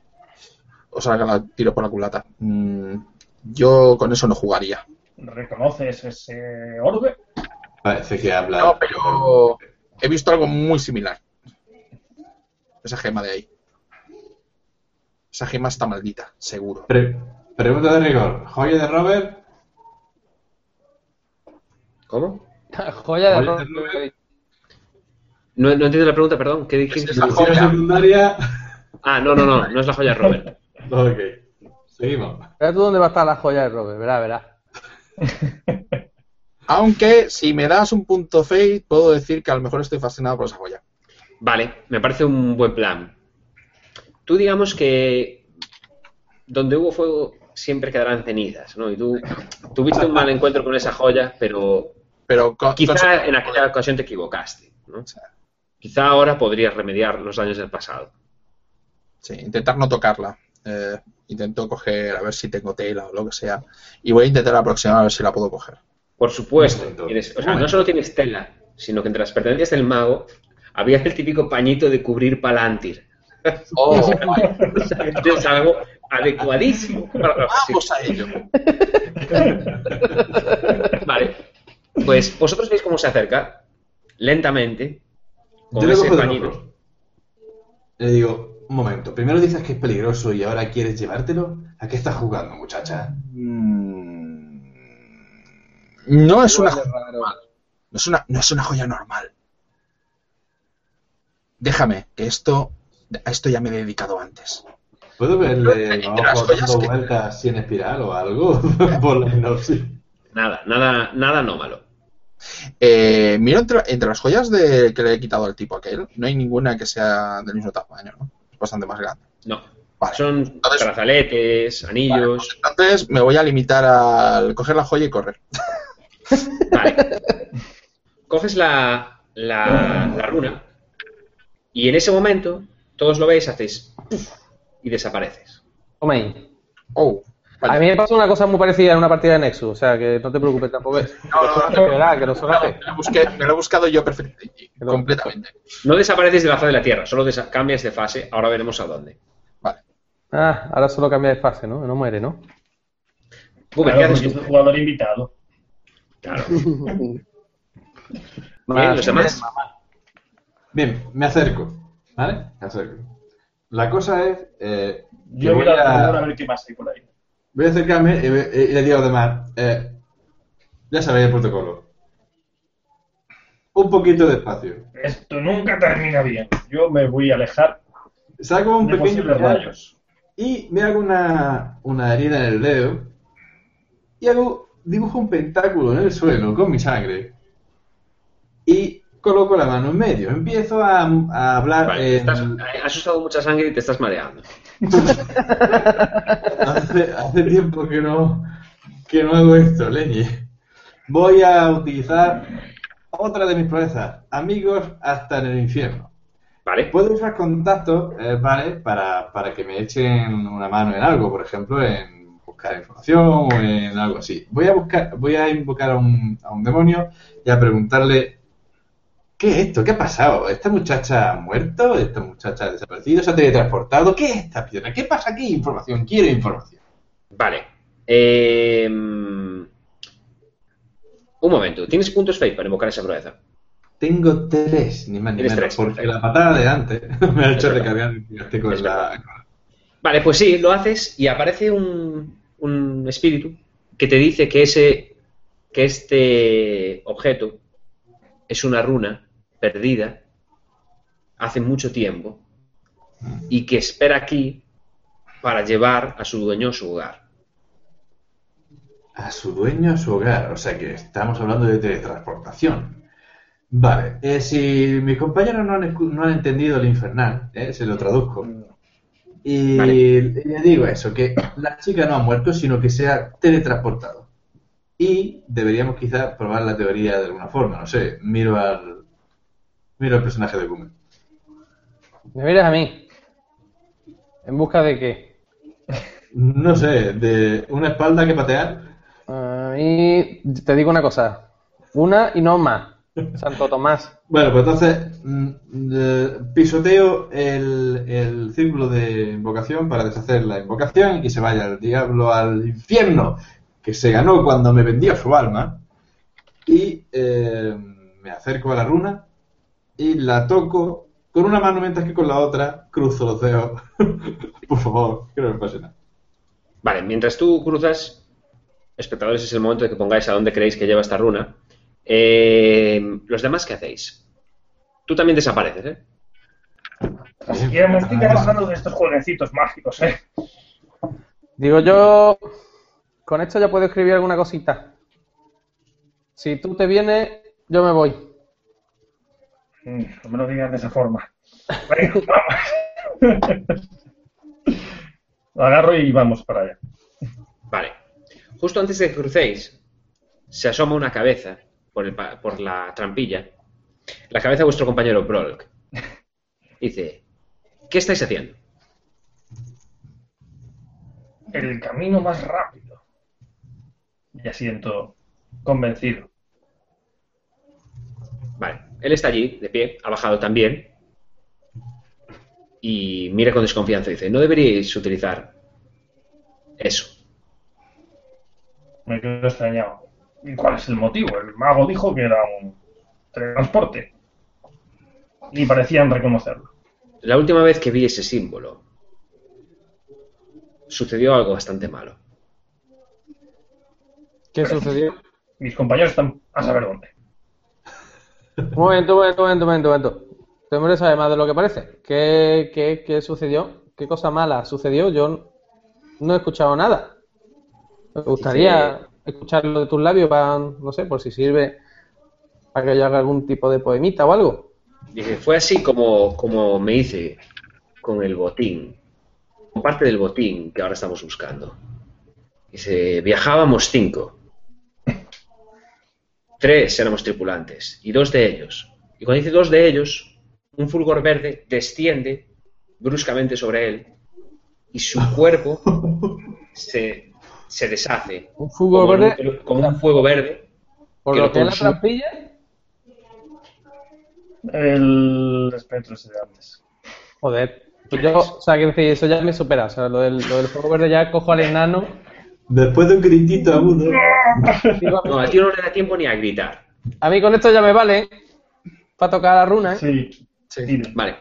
os salga la tiro por la culata. Mm, yo con eso no jugaría. ¿Reconoces ese orbe? Parece que habla. No, pero he visto algo muy similar. Esa gema de ahí. Esa gema está maldita, seguro. Pre- pregunta de rigor. ¿Joya de Robert? ¿Cómo? Joya de Joya error. de Robert. No, no entiendo la pregunta, perdón. ¿Qué dijiste? Es la joya. secundaria. Ah, no, no, no, no es la joya de Robert. Ok. Seguimos. Verás tú dónde va a estar la joya de Robert, verá, verá. Aunque si me das un punto fate, puedo decir que a lo mejor estoy fascinado por esa joya. Vale, me parece un buen plan. Tú digamos que donde hubo fuego siempre quedarán cenizas, ¿no? Y tú tuviste un mal encuentro con esa joya, pero Pero con- quizá con- en aquella ocasión te equivocaste, ¿no? Quizá ahora podrías remediar los daños del pasado. Sí, intentar no tocarla. Eh, intento coger, a ver si tengo tela o lo que sea. Y voy a intentar aproximar a ver si la puedo coger. Por supuesto, o sea, no solo tienes tela, sino que entre las pertenencias del mago había el típico pañito de cubrir Palantir. Oh, Es algo adecuadísimo para la vamos a ello. Vale. Pues vosotros veis cómo se acerca lentamente con Yo le ese pañito. Le digo, un momento. Primero dices que es peligroso y ahora quieres llevártelo. ¿A qué estás jugando, muchacha? Mm, No es una joya normal. No es una, no es una joya normal. Déjame, que esto. A esto ya me he dedicado antes. ¿Puedo verle joyas dando que- vueltas en espiral o algo? Por la hipnosis. Nada, nada, nada anómalo. Eh, miro entre, entre las joyas de, que le he quitado al tipo aquel. No hay ninguna que sea del mismo tamaño, ¿no? Es bastante más grande. No. Vale. Son Entonces- brazaletes, Vale, anillos. pues entonces me voy a limitar al coger la joya y correr. Vale. Coges la, la, la runa Y en ese momento, todos lo veis, hacéis y desapareces. Toma ahí. Oh, vale. A mí me pasó una cosa muy parecida en una partida de Nexus, o sea que no te preocupes tampoco. Es, que lo que busqué- me lo he buscado yo perfectamente, completamente. No desapareces de la faz de la Tierra, solo cambias de fase. Ahora veremos a dónde. Vale. Ah, ahora solo cambia de fase, ¿no? No muere, ¿no? Guber, Claro, ¿qué haces tú? jugador invitado. Claro. Más- ¿los demás? Bien, me acerco. ¿Vale? Me acerco. La cosa es. eh, Yo voy voy a, a- a ver qué más hay por ahí. Voy a acercarme y, y le digo a los demás, eh, ya sabéis el protocolo. Un poquito de espacio. Esto nunca termina bien. Yo me voy a alejar Saco un de pequeño rayos. y me hago una, una herida en el dedo y hago, dibujo un pentáculo en el suelo con mi sangre y coloco la mano en medio. Empiezo a, a hablar Vale, en- estás- eh, has usado mucha sangre y te estás mareando. hace, hace tiempo que no, que no hago esto, Leñi. Voy a utilizar otra de mis proezas, amigos hasta en el infierno. ¿Vale? Puedo usar contactos, eh, ¿vale? Para, para que me echen una mano en algo, por ejemplo, en buscar información o en algo así. Voy a buscar, voy a invocar a un, a un demonio y a preguntarle ¿Qué es esto? ¿Qué ha pasado? ¿Esta muchacha ha muerto? ¿Esta muchacha ha desaparecido? ¿Se ha teletransportado? ¿Qué es esta piedra? ¿Qué pasa aquí? Información, quiero información. Vale. Eh, un momento. ¿Tienes puntos fate para invocar esa proeza? Tengo tres, ni más ni menos, tres, porque perfecto. la patada de antes me ha hecho recargar tirarte con la... Vale, pues sí, lo haces y aparece un, un espíritu que te dice que ese que este objeto es una runa perdida hace mucho tiempo y que espera aquí para llevar a su dueño a su hogar. A su dueño, a su hogar. O sea que estamos hablando de teletransportación. Vale, eh, si mis compañeros no han, escu- no han entendido el infernal, eh, se lo traduzco. Y Vale. le digo eso, que la chica no ha muerto, sino que se ha teletransportado. Y deberíamos quizás probar la teoría de alguna forma, no sé, miro al miro al personaje de Gumen. ¿Me miras a mí? ¿En busca de qué? No sé, de una espalda que patear. A mí te digo una cosa. Una y no más. Santo Tomás. Bueno, pues entonces mm, eh, pisoteo el, el círculo de invocación para deshacer la invocación y que se vaya el diablo al infierno que se ganó cuando me vendió su alma. Y eh, me acerco a la runa y la toco con una mano mientras que con la otra cruzo los dedos. Por favor, que no me pase nada. Vale, mientras tú cruzas, espectadores, es el momento de que pongáis a dónde creéis que lleva esta runa. Eh, ¿Los demás qué hacéis? Tú también desapareces, ¿eh? Así que me estoy cansando de estos jueguecitos mágicos, ¿eh? Digo yo, con esto ya puedo escribir alguna cosita. Si tú te vienes, yo me voy. Mm, No me lo digas de esa forma. Venga, vamos. Lo agarro y vamos para allá. Vale. Justo antes de que crucéis, se asoma una cabeza por, el pa- por la trampilla. La cabeza de vuestro compañero Brolk. Dice, ¿qué estáis haciendo? El camino más rápido. Ya siento convencido. Vale. Él está allí, de pie, ha bajado también. Y mira con desconfianza. Dice, no deberíais utilizar eso. Me quedo extrañado. ¿Y cuál es el motivo? El mago dijo que era un transporte. Y parecían reconocerlo. La última vez que vi ese símbolo, sucedió algo bastante malo. ¿Qué sucedió? Mis compañeros están a saber dónde. Un momento, un momento, un momento, un momento, un momento. ¿Este hombre sabe más de lo que parece? ¿Qué, qué, qué sucedió? ¿Qué cosa mala sucedió? Yo no he escuchado nada. Me gustaría escucharlo de tus labios para, no sé, por si sirve para que yo haga algún tipo de poemita o algo. Dice, fue así como, como me hice con el botín, con parte del botín que ahora estamos buscando. Dice, viajábamos cinco. Tres éramos tripulantes y dos de ellos. Y cuando dice dos de ellos, un fulgor verde desciende bruscamente sobre él y su cuerpo se, se deshace. Un fulgor como verde, como un fuego verde. por que lo que es la trampilla. El espectro ese de antes. Joder. Pues yo, o sea, quiero decir, eso ya me supera. O sea, lo del, lo del fuego verde ya cojo al enano. Después de un gritito agudo. No, al tío no le da tiempo ni a gritar. A mí con esto ya me vale para tocar la runa, ¿eh? Sí. Vale.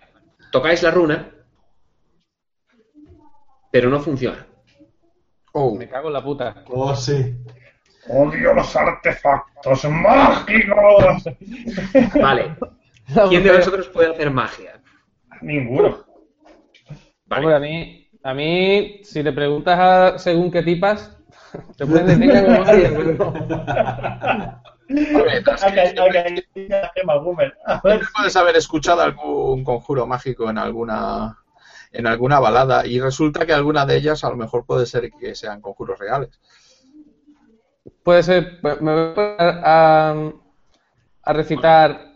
Tocáis la runa, pero no funciona. Oh, Me cago en la puta. Oh, sí. Odio los artefactos mágicos. Vale. ¿Quién de vosotros puede hacer magia? Ninguno. Vale. Hombre, a mí, a mí, si le preguntas a según qué tipas, te pueden decir que magia, pero no. a ver, es que- Acá- acá hay una gema, Goomer. A ver, Siempre puedes haber escuchado algún conjuro mágico en alguna en alguna balada y resulta que alguna de ellas a lo mejor puede ser que sean conjuros reales. Puede ser, me voy a, poner a, a recitar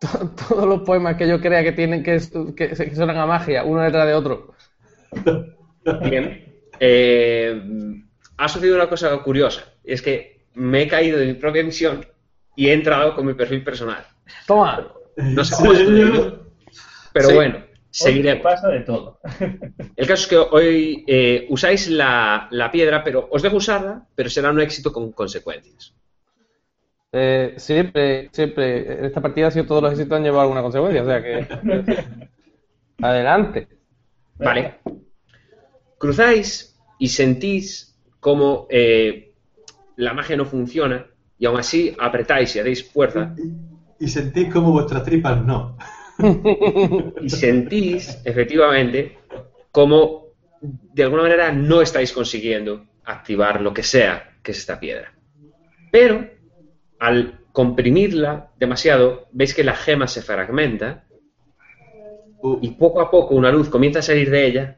to- todos los poemas que yo crea que tienen que, que, que suenan a magia, uno detrás de otro. Bien. Eh, ha sucedido una cosa curiosa. Y es que me he caído de mi propia misión y he entrado con mi perfil personal. Toma. No sé ¿En cómo sucedido, pero Sí. bueno, hoy seguiremos. pasa de todo. El caso es que hoy eh, usáis la, la piedra, pero os dejo usarla, pero será un éxito con consecuencias. Eh, siempre, siempre, en esta partida ha sido todos los éxitos han llevado alguna consecuencia, o sea que... Adelante. Vale. Cruzáis y sentís como eh, la magia no funciona y aún así apretáis y hacéis fuerza Y, y sentís como vuestras tripas no. y sentís efectivamente como de alguna manera no estáis consiguiendo activar lo que sea que es esta piedra. Pero al comprimirla demasiado, veis que la gema se fragmenta Uh, y poco a poco una luz comienza a salir de ella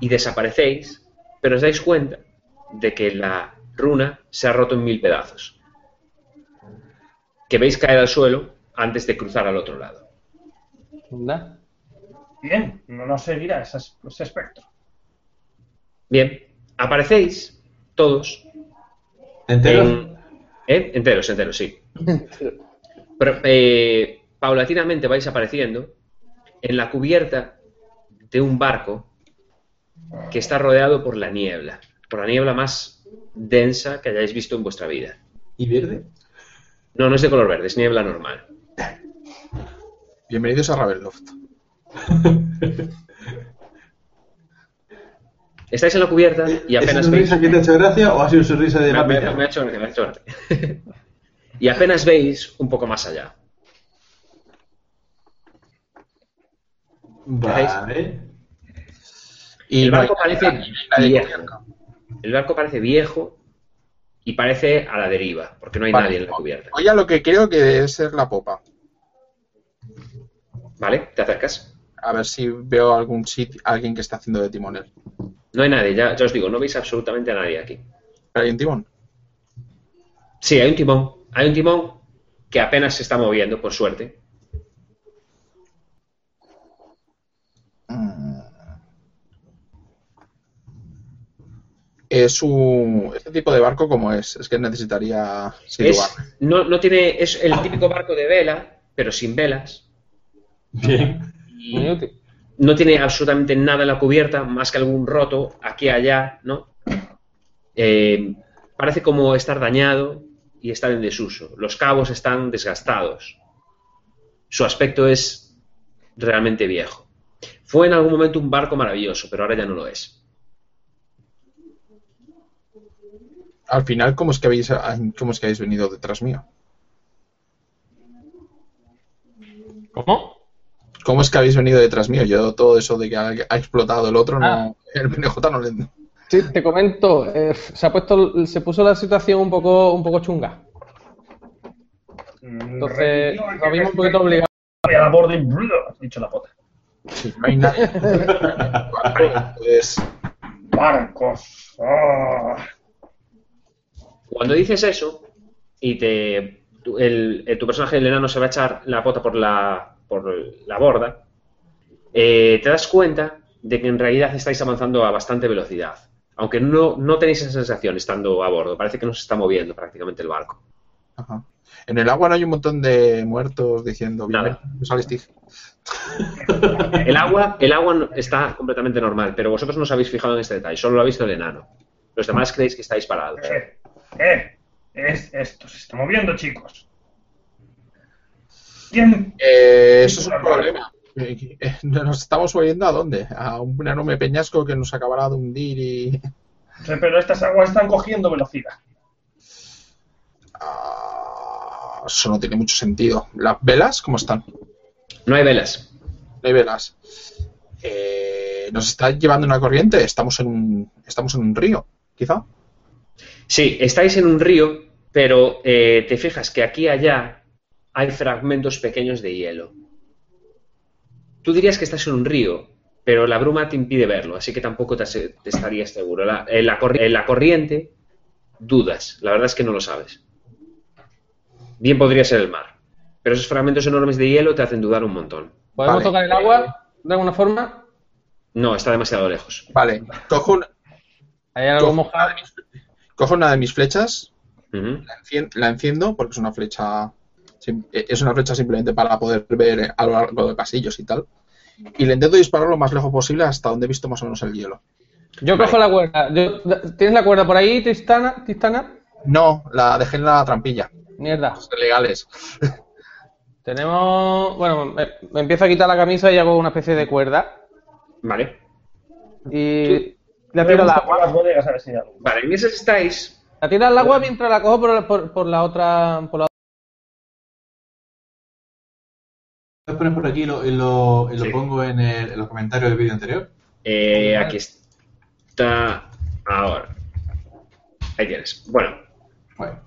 y desaparecéis, pero os dais cuenta de que la runa se ha roto en mil pedazos. Que veis caer al suelo antes de cruzar al otro lado. Bien, no nos seguirá ese, ese espectro. Bien, aparecéis todos ¿Enteros? en- ¿eh? enteros, enteros, sí. Pero, eh, paulatinamente vais apareciendo en la cubierta de un barco que está rodeado por la niebla, por la niebla más densa que hayáis visto en vuestra vida. ¿Y verde? No, no es de color verde, es niebla normal. Bienvenidos a Ravenloft. Estáis en la cubierta y ¿Es apenas una veis... sonrisa que te ha hecho gracia o ha sido una sonrisa de Me, me- me ha hecho gracia, me ha hecho gracia. y apenas veis un poco más allá. Vale. Y El no barco hay- parece viejo. El barco parece viejo y parece a la deriva, porque no hay Vale. nadie en la cubierta. Voy a lo que creo que debe ser la popa. ¿Vale? ¿Te acercas? A ver si veo algún sitio, alguien que está haciendo de timonel. No hay nadie, ya, ya os digo, no veis absolutamente a nadie aquí. ¿Hay un timón? Sí, hay un timón. Hay un timón que apenas se está moviendo, por suerte. Es un... Este tipo de barco, ¿cómo es? Es que necesitaría. Es, no, no tiene, es el típico barco de vela, pero sin velas. Bien. Muy útil. No tiene absolutamente nada en la cubierta, más que algún roto aquí y allá, ¿no? Eh, parece como estar dañado y estar en desuso. Los cabos están desgastados. Su aspecto es realmente viejo. Fue en algún momento un barco maravilloso, pero ahora ya no lo es. Al final, ¿cómo es que habéis, cómo es que habéis venido detrás mío? ¿Cómo? ¿Cómo es que habéis venido detrás mío? Yo todo eso de que ha, ha explotado el otro, Ah. no, el PNJ no le... Sí, te comento, eh, se ha puesto, se puso la situación un poco, un poco chunga. Entonces, nos vimos un poquito obligados. a la borda y dicho la pota. Sí, no hay nadie. Pues, Barcos. ah. Cuando dices eso y te tu, el- eh, tu personaje el enano se va a echar la pota por la por la borda, eh, te das cuenta de que en realidad estáis avanzando a bastante velocidad. Aunque no, no tenéis esa sensación estando a bordo. Parece que no se está moviendo prácticamente el barco. Ajá. En el agua no hay un montón de muertos diciendo, Nada. "Bien, sale Steve". El agua, el agua no- está completamente normal, pero vosotros no os habéis fijado en este detalle. Solo lo ha visto el enano. Los demás creéis que estáis parados. Eh, eh, es, esto se está moviendo, chicos. ¿Quién? Eh, eso es un problema. Eh, eh, ¿Nos estamos moviendo a dónde? A un enorme peñasco que nos acabará de hundir y... Pero estas aguas están cogiendo velocidad. Ah, eso no tiene mucho sentido. ¿Las velas cómo están? No hay velas. No hay velas. Eh, ¿Nos está llevando una corriente? Estamos en un, estamos en un río, quizá. Sí, estáis en un río, pero eh, te fijas que aquí y allá hay fragmentos pequeños de hielo. Tú dirías que estás en un río, pero la bruma te impide verlo, así que tampoco te, estarías seguro. La, en, la corri- en la corriente dudas, la verdad es que no lo sabes. Bien podría ser el mar, pero esos fragmentos enormes de hielo te hacen dudar un montón. ¿Podemos Vale. tocar el agua de alguna forma? No, está demasiado lejos. Vale, cojo, un- ¿Hay algo cojo mojado? Cojo una de mis flechas, la encien- la enciendo porque es una flecha eh, es una flecha simplemente para poder ver a lo largo de pasillos y tal. Y le intento disparar lo más lejos posible hasta donde he visto más o menos el hielo. Yo cojo la cuerda. Yo- ¿Tienes la cuerda por ahí, Tristana? Tristana? No, la dejé en la trampilla. Mierda. Legales. Tenemos. Bueno, me, me empiezo a quitar la camisa y hago una especie de cuerda. Vale. Y la tiro al agua. las bodegas a ver si hay algo. Vale, en esas estáis. La tiro al agua mientras la cojo por, la- por, por la otra. Por la... ¿Puedes poner por aquí y lo, y lo, y lo Sí. pongo en, el- en los comentarios del vídeo anterior? Eh, aquí está. Ahora. Ahí tienes. Bueno, Bueno,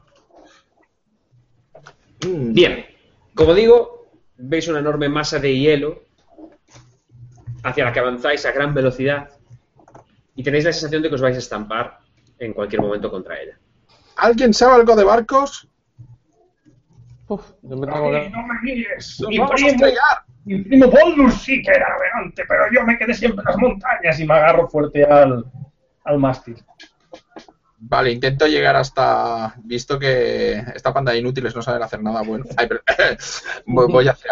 Mm, bien. Como digo, veis una enorme masa de hielo hacia la que avanzáis a gran velocidad y tenéis la sensación de que os vais a estampar en cualquier momento contra ella. ¿Alguien sabe algo de barcos? Uf, yo me tengo Ay, que- no me mires. ¡Nos Mi vamos primo, mi primo sí que era navegante, pero yo me quedé siempre en las montañas y me agarro fuerte al, al mástil. Vale, intento llegar hasta. Visto que esta panda de inútiles no saben hacer nada bueno. Ay, pero- voy, voy hacia.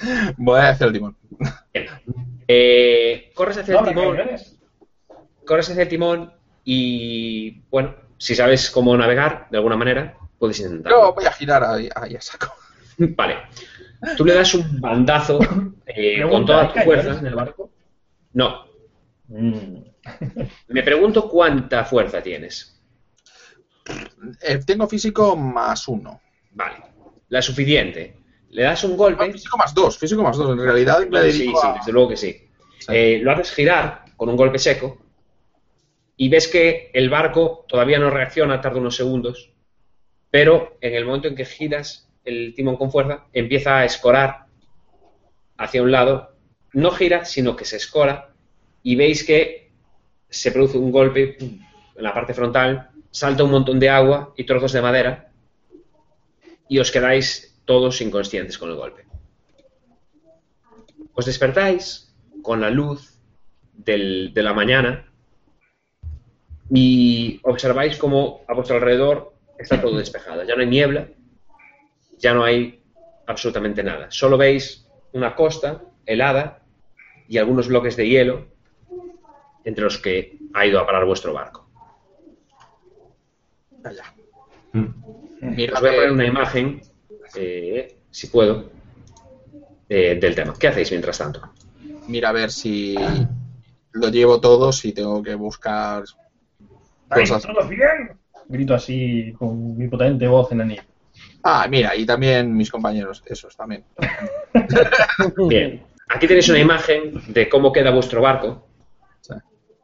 Voy hacia el timón. Eh, corres hacia No, el timón. Corres hacia el timón y, bueno, si sabes cómo navegar de alguna manera, puedes intentarlo. Yo voy a girar ahí, ahí a saco. Vale. Tú le das un bandazo eh, con toda ¿hay tu fuerza. en el barco? No. Mm. Me pregunto cuánta fuerza tienes. Eh, tengo físico más uno. Vale. La suficiente. Le das un No, golpe. físico más dos, físico más dos. En realidad le Sí, sí, a- desde luego que sí. Sí. Eh, lo haces girar con un golpe seco y ves que el barco todavía no reacciona, tarda unos segundos, pero en el momento en que giras el timón con fuerza, empieza a escorar hacia un lado. No gira, sino que se escora y veis que se produce un golpe en la parte frontal, salta un montón de agua y trozos de madera y os quedáis todos inconscientes con el golpe. Os despertáis con la luz del- de la mañana y observáis como a vuestro alrededor está todo despejado. Ya no hay niebla, ya no hay absolutamente nada. Solo veis una costa helada y algunos bloques de hielo entre los que ha ido a parar vuestro barco. Allá. mm. Mira, Os voy a poner una imagen, eh, si puedo, eh, del tema. ¿Qué hacéis mientras tanto? mira a ver si lo llevo todo, si tengo que buscar ¿Estáis cosas. todos bien? Grito así con mi potente voz en anillo. Ah, mira, y también mis compañeros, esos también. Bien, aquí tenéis una imagen de cómo queda vuestro barco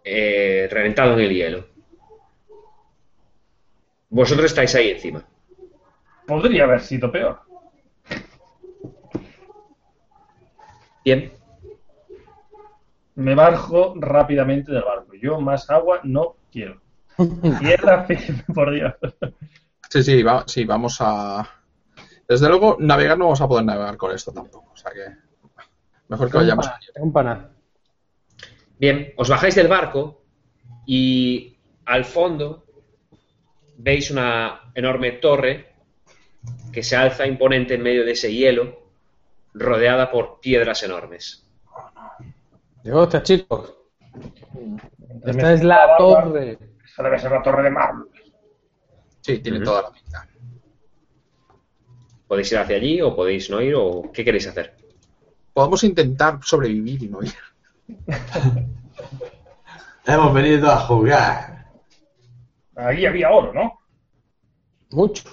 eh, reventado en el hielo. Vosotros estáis ahí encima. Podría haber sido peor. Bien, Me bajo rápidamente del barco. Yo más agua no quiero. Tierra firme, por Dios. Sí, sí, va- sí, vamos a. Desde luego, navegar no vamos a poder navegar con esto tampoco. O sea que. Mejor que vayamos. Tengo un pana. Bien, os bajáis del barco y al fondo veis una enorme torre que se alza imponente en medio de ese hielo, rodeada por piedras enormes. Hostia, chicos. Entonces Esta es la torre. Debe ser la torre de mármol. Sí, tiene toda la pinta. ¿Podéis ir hacia allí o podéis no ir o qué queréis hacer? Podemos intentar sobrevivir y no ir. Hemos venido a jugar. Ahí había oro, ¿no? Mucho.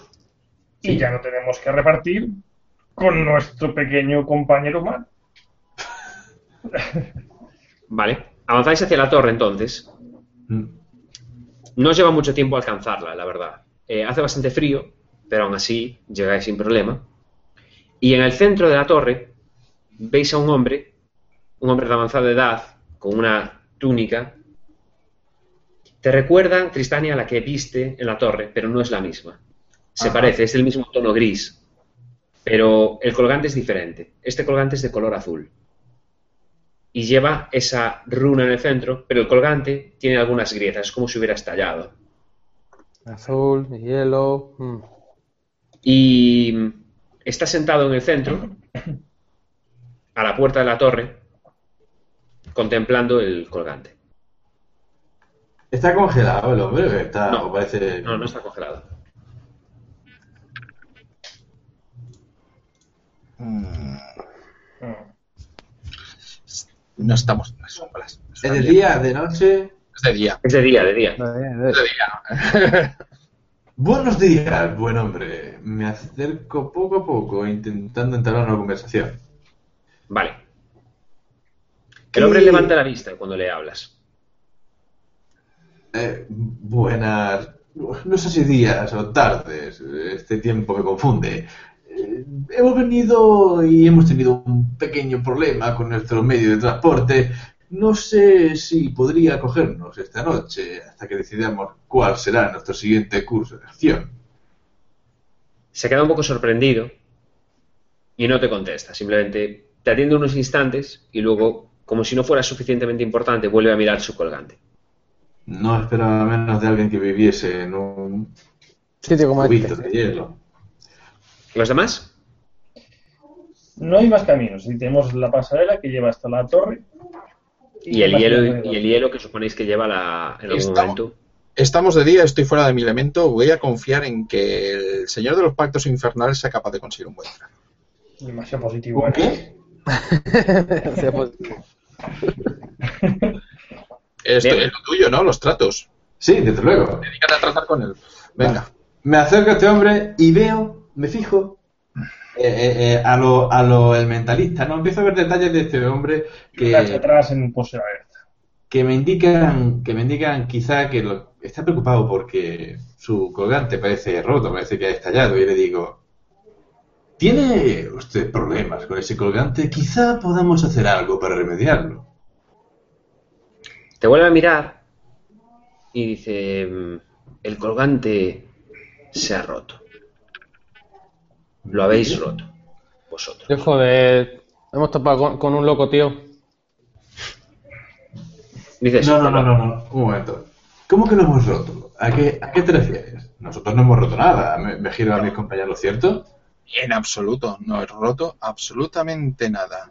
Y ya no tenemos que repartir con nuestro pequeño compañero humano. Vale, avanzáis hacia la torre entonces. Mm. No os lleva mucho tiempo alcanzarla, la verdad. Eh, hace bastante frío, pero aún así llegáis sin problema. Y en el centro de la torre veis a un hombre, un hombre de avanzada edad, con una túnica. Te recuerda, Tristania, a la que viste en la torre, pero no es la misma. Se Ajá. parece, es del mismo tono gris, pero el colgante es diferente. Este colgante es de color azul. Y lleva esa runa en el centro, pero el colgante tiene algunas grietas, es como si hubiera estallado. Azul, hielo. mm. Y está sentado en el centro, a la puerta de la torre, contemplando el colgante. Está congelado el hombre, está, No. o parece. No, no está congelado. Mm. No estamos en las sombras. ¿Es de día, de noche? Es de día. Es de día, de día. Es de día. Buenos días, buen hombre. Me acerco poco a poco intentando entablar una conversación. Vale. El hombre ¿Qué- levanta la vista cuando le hablas. Eh, buenas. No sé si días o tardes. Este tiempo me confunde. Eh, hemos venido y hemos tenido un pequeño problema con nuestro medio de transporte. No sé si podría acogernos esta noche hasta que decidamos cuál será nuestro siguiente curso de acción. Se queda un poco sorprendido y no te contesta. Simplemente te atiende unos instantes y luego, como si no fuera suficientemente importante, vuelve a mirar su colgante. No esperaba menos de alguien que viviese en un Sitio como cubito este. de hielo. ¿Los demás? No hay más caminos. Y tenemos la pasarela que lleva hasta la torre. Y el hielo, y el hielo que suponéis que lleva la, en algún Estamos- momento. Estamos de día, estoy fuera de mi elemento. Voy a confiar en que el señor de los pactos infernales sea capaz de conseguir un buen trato. Demasiado positivo. ¿Un ¿eh? pues, Esto Bien. es lo tuyo, ¿no? Los tratos. Sí, desde luego. Dedícate a tratar con él. Venga. Me acerco a este hombre y veo, me fijo eh, eh, eh, a lo, a lo el mentalista, ¿no? Empiezo a ver detalles de este hombre que, atrás en pose abierta. que me indican, que me indican quizá que lo- está preocupado porque su colgante parece roto, parece que ha estallado, y le digo, ¿tiene usted problemas con ese colgante? Quizá podamos hacer algo para remediarlo. Te vuelve a mirar y dice, "Mm, el colgante se ha roto. Lo habéis roto, vosotros. Tío, joder. Hemos topado con, con un loco, tío. Dice No, no, no, no, no, un momento. ¿Cómo que lo hemos roto? ¿A qué, a qué te refieres? Nosotros no hemos roto nada. Me, me giro a mis compañeros, ¿cierto? En absoluto. No he roto absolutamente nada.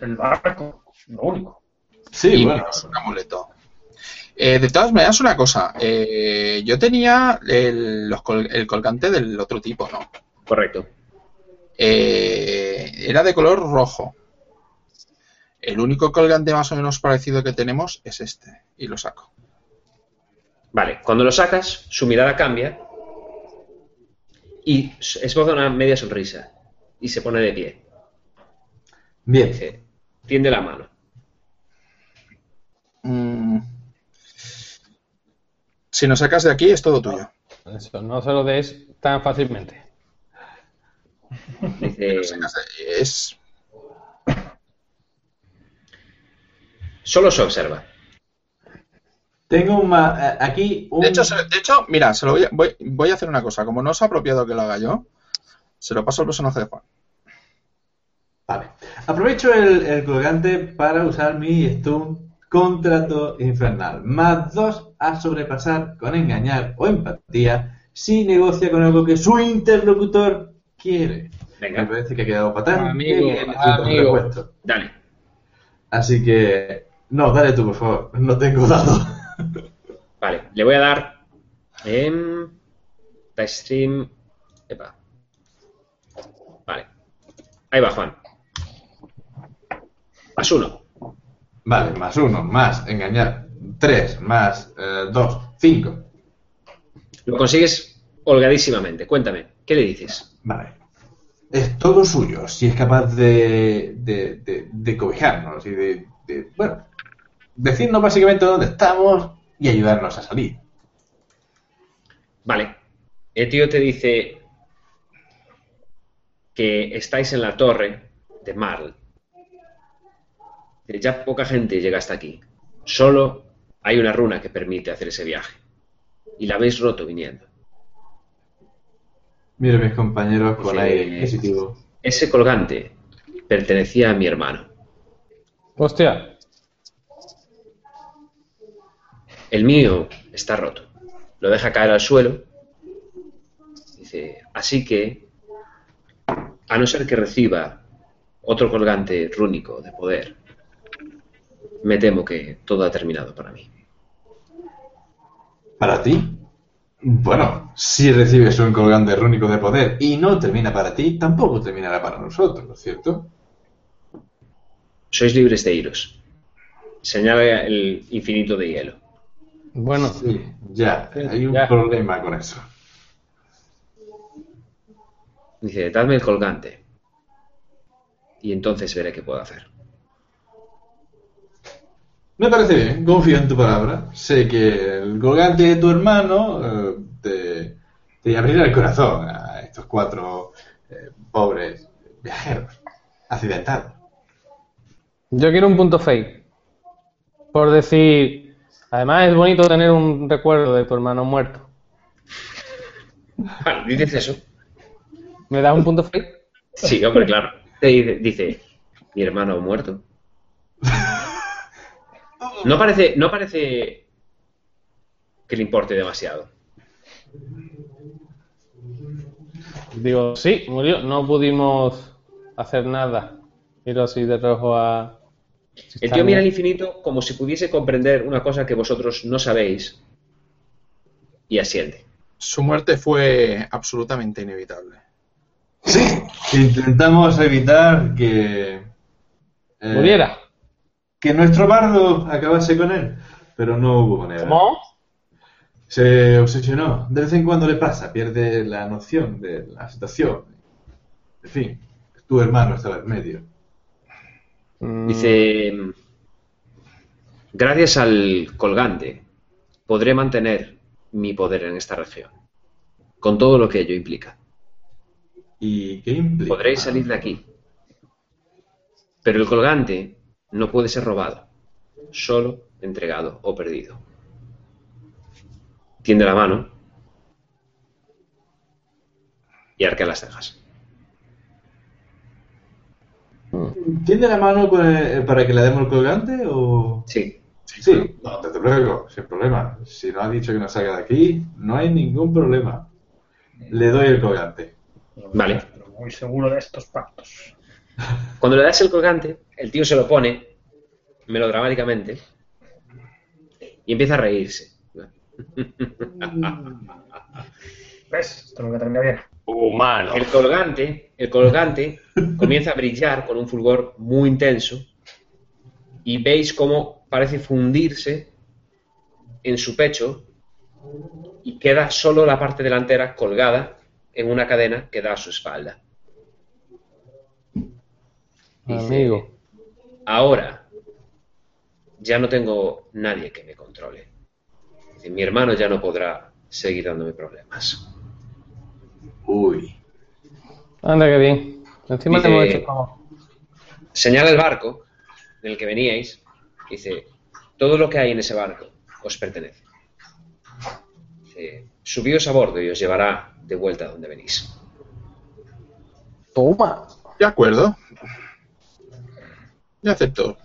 El barco, lo único. Sí, y bueno. un amuleto. Eh, de todas maneras, una cosa. eh, yo tenía el, los col- el colgante del otro tipo, ¿no? Correcto. Eh, era de color rojo. El único colgante más o menos parecido que tenemos es este. Y lo saco. Vale, cuando lo sacas, su mirada cambia y esboza una media sonrisa y se pone de pie. Bien. Dice, tiende la mano. Mm. Si nos sacas de aquí, es todo tuyo. Eso, no se lo des tan fácilmente. Dice, es solo se observa. Tengo un ma- eh, aquí un... De hecho, se- de hecho, mira, se lo voy, a, voy, voy a hacer una cosa. Como no es apropiado que lo haga yo, Se lo paso al personaje de Juan. Vale. Aprovecho el, el colgante para usar mi stun contrato infernal. Más dos a sobrepasar con engañar o empatía si negocia con algo que su interlocutor quiere. Venga. Me parece que ha quedado fatal. Amigo, amigo. Dale. Así que. No, dale tú, por favor. No tengo dado. Vale, le voy a dar. En. Dice Stream. Epa. Vale. Ahí va, Juan. Más uno. Vale, más uno, más engañar. Tres, más eh, dos, cinco. Lo consigues holgadísimamente. Cuéntame, ¿qué le dices? Vale. Es todo suyo si es capaz de, de, de, cobijarnos y de, bueno, decirnos básicamente dónde estamos y ayudarnos a salir. Vale. El tío te dice que estáis en la torre de Marl. Ya poca gente llega hasta aquí. Solo hay una runa que permite hacer ese viaje. Y la habéis roto viniendo. Mira mis compañeros con aire inquisitivo. Ese colgante pertenecía a mi hermano. Hostia. El mío está roto. Lo deja caer al suelo. Dice, así que, a no ser que reciba otro colgante rúnico de poder, me temo que todo ha terminado para mí. ¿Para ti? Bueno, si recibes un colgante rúnico de poder y no termina para ti, tampoco terminará para nosotros, ¿no es cierto? Sois libres de iros. Señala el infinito de hielo. Bueno, Sí, ya, hay un Ya. problema con eso. Dice, dadme el colgante. Y entonces veré qué puedo hacer. Me parece bien, confío en tu palabra. Sé que el colgante de tu hermano eh, te, abrirá el corazón a estos cuatro eh, pobres viajeros accidentados. yo quiero un punto fake. Por decir, además es bonito tener un recuerdo de tu hermano muerto. Vale, dices eso. ¿Me das un punto fake? Sí, hombre, claro. Te dice, dice, mi hermano muerto. No parece, no parece que le importe demasiado. Digo, sí, murió. No pudimos hacer nada. Miro así de rojo a... El tío mira al infinito como si pudiese comprender una cosa que vosotros no sabéis y asiente. Su muerte fue absolutamente inevitable. Intentamos evitar que... eh, Muriera. Que nuestro bardo acabase con él, pero no hubo manera. ¿Cómo? Se obsesionó. De vez en cuando le pasa, pierde la noción de la situación. En fin, tu hermano estaba en medio. Mm, Dice, gracias al colgante podré mantener mi poder en esta región, con todo lo que ello implica. ¿Y qué implica? Podréis salir de aquí. Pero el colgante no puede ser robado, solo entregado o perdido. Tiende la mano y arquea las cejas. ¿Tiende la mano con el- para que le demos el colgante o...? Sí, Sí, no, desde luego, sin problema. Si no ha dicho que no salga de aquí, no hay ningún problema. Le doy el colgante. Vale. Pero muy seguro de estos pactos. Cuando le das el colgante, el tío se lo pone melodramáticamente y empieza a reírse. ¿Ves? Esto nunca termina bien. Humano. El colgante, el colgante comienza a brillar con un fulgor muy intenso y veis cómo parece fundirse en su pecho y queda solo la parte delantera colgada en una cadena que da a su espalda. Dice, Amigo. Ahora ya no tengo nadie que me controle. Dice, mi hermano ya no podrá seguir dándome problemas. Uy. Anda, que bien. Encima Dice- te hemos hecho. Señala el barco en el que veníais. Dice, todo lo que hay en ese barco os pertenece. Dice, subíos a bordo y os llevará de vuelta a donde venís. Toma. De acuerdo. Ya acepto.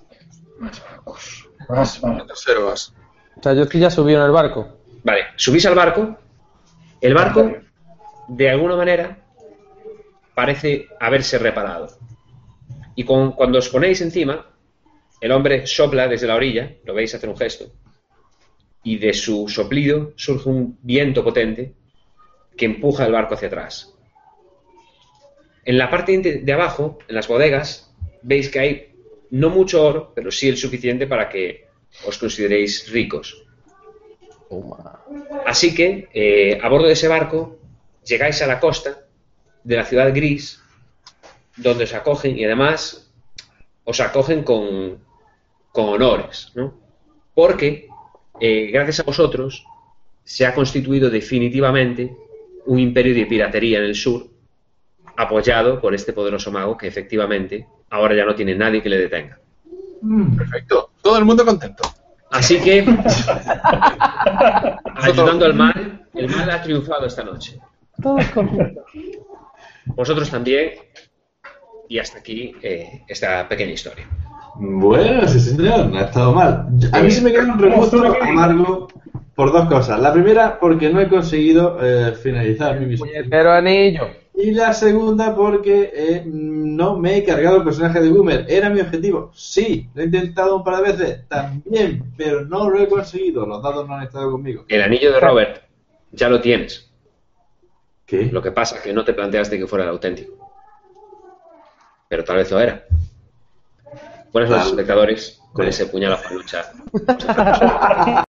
Más. El tercero vas. O sea, yo estoy ya subido en el barco. Vale, subís al barco. El barco, de alguna manera, parece haberse reparado. Y con- cuando os ponéis encima, el hombre sopla desde la orilla, lo veis hacer un gesto, y de su soplido surge un viento potente que empuja el barco hacia atrás. En la parte de de abajo, en las bodegas, veis que hay no mucho oro, pero sí el suficiente para que os consideréis ricos. Así que, eh, a bordo de ese barco, llegáis a la costa de la ciudad gris, donde os acogen y además os acogen con, con honores, ¿no? Porque, eh, gracias a vosotros, se ha constituido definitivamente un imperio de piratería en el sur, apoyado por este poderoso mago que efectivamente ahora ya no tiene nadie que le detenga. Perfecto. Todo el mundo contento. Así que, ayudando al mal, el mal ha triunfado esta noche. Todos contentos. Vosotros también. Y hasta aquí eh, esta pequeña historia. Bueno, sí señor, no ha estado mal. A mí se me queda un regusto amargo por dos cosas. La primera, porque no he conseguido eh, finalizar mi misión. Puñetero anillo. Y la segunda, porque eh, no me he cargado el personaje de Boomer. ¿Era mi objetivo? Sí. ¿Lo he intentado un par de veces? También. Pero no lo he conseguido. Los dados no han estado conmigo. El anillo de Robert ya lo tienes. ¿Qué? Lo que pasa es que no te planteaste que fuera el auténtico. Pero tal vez lo era. Buenas noches, espectadores, con ese puñal a lucha.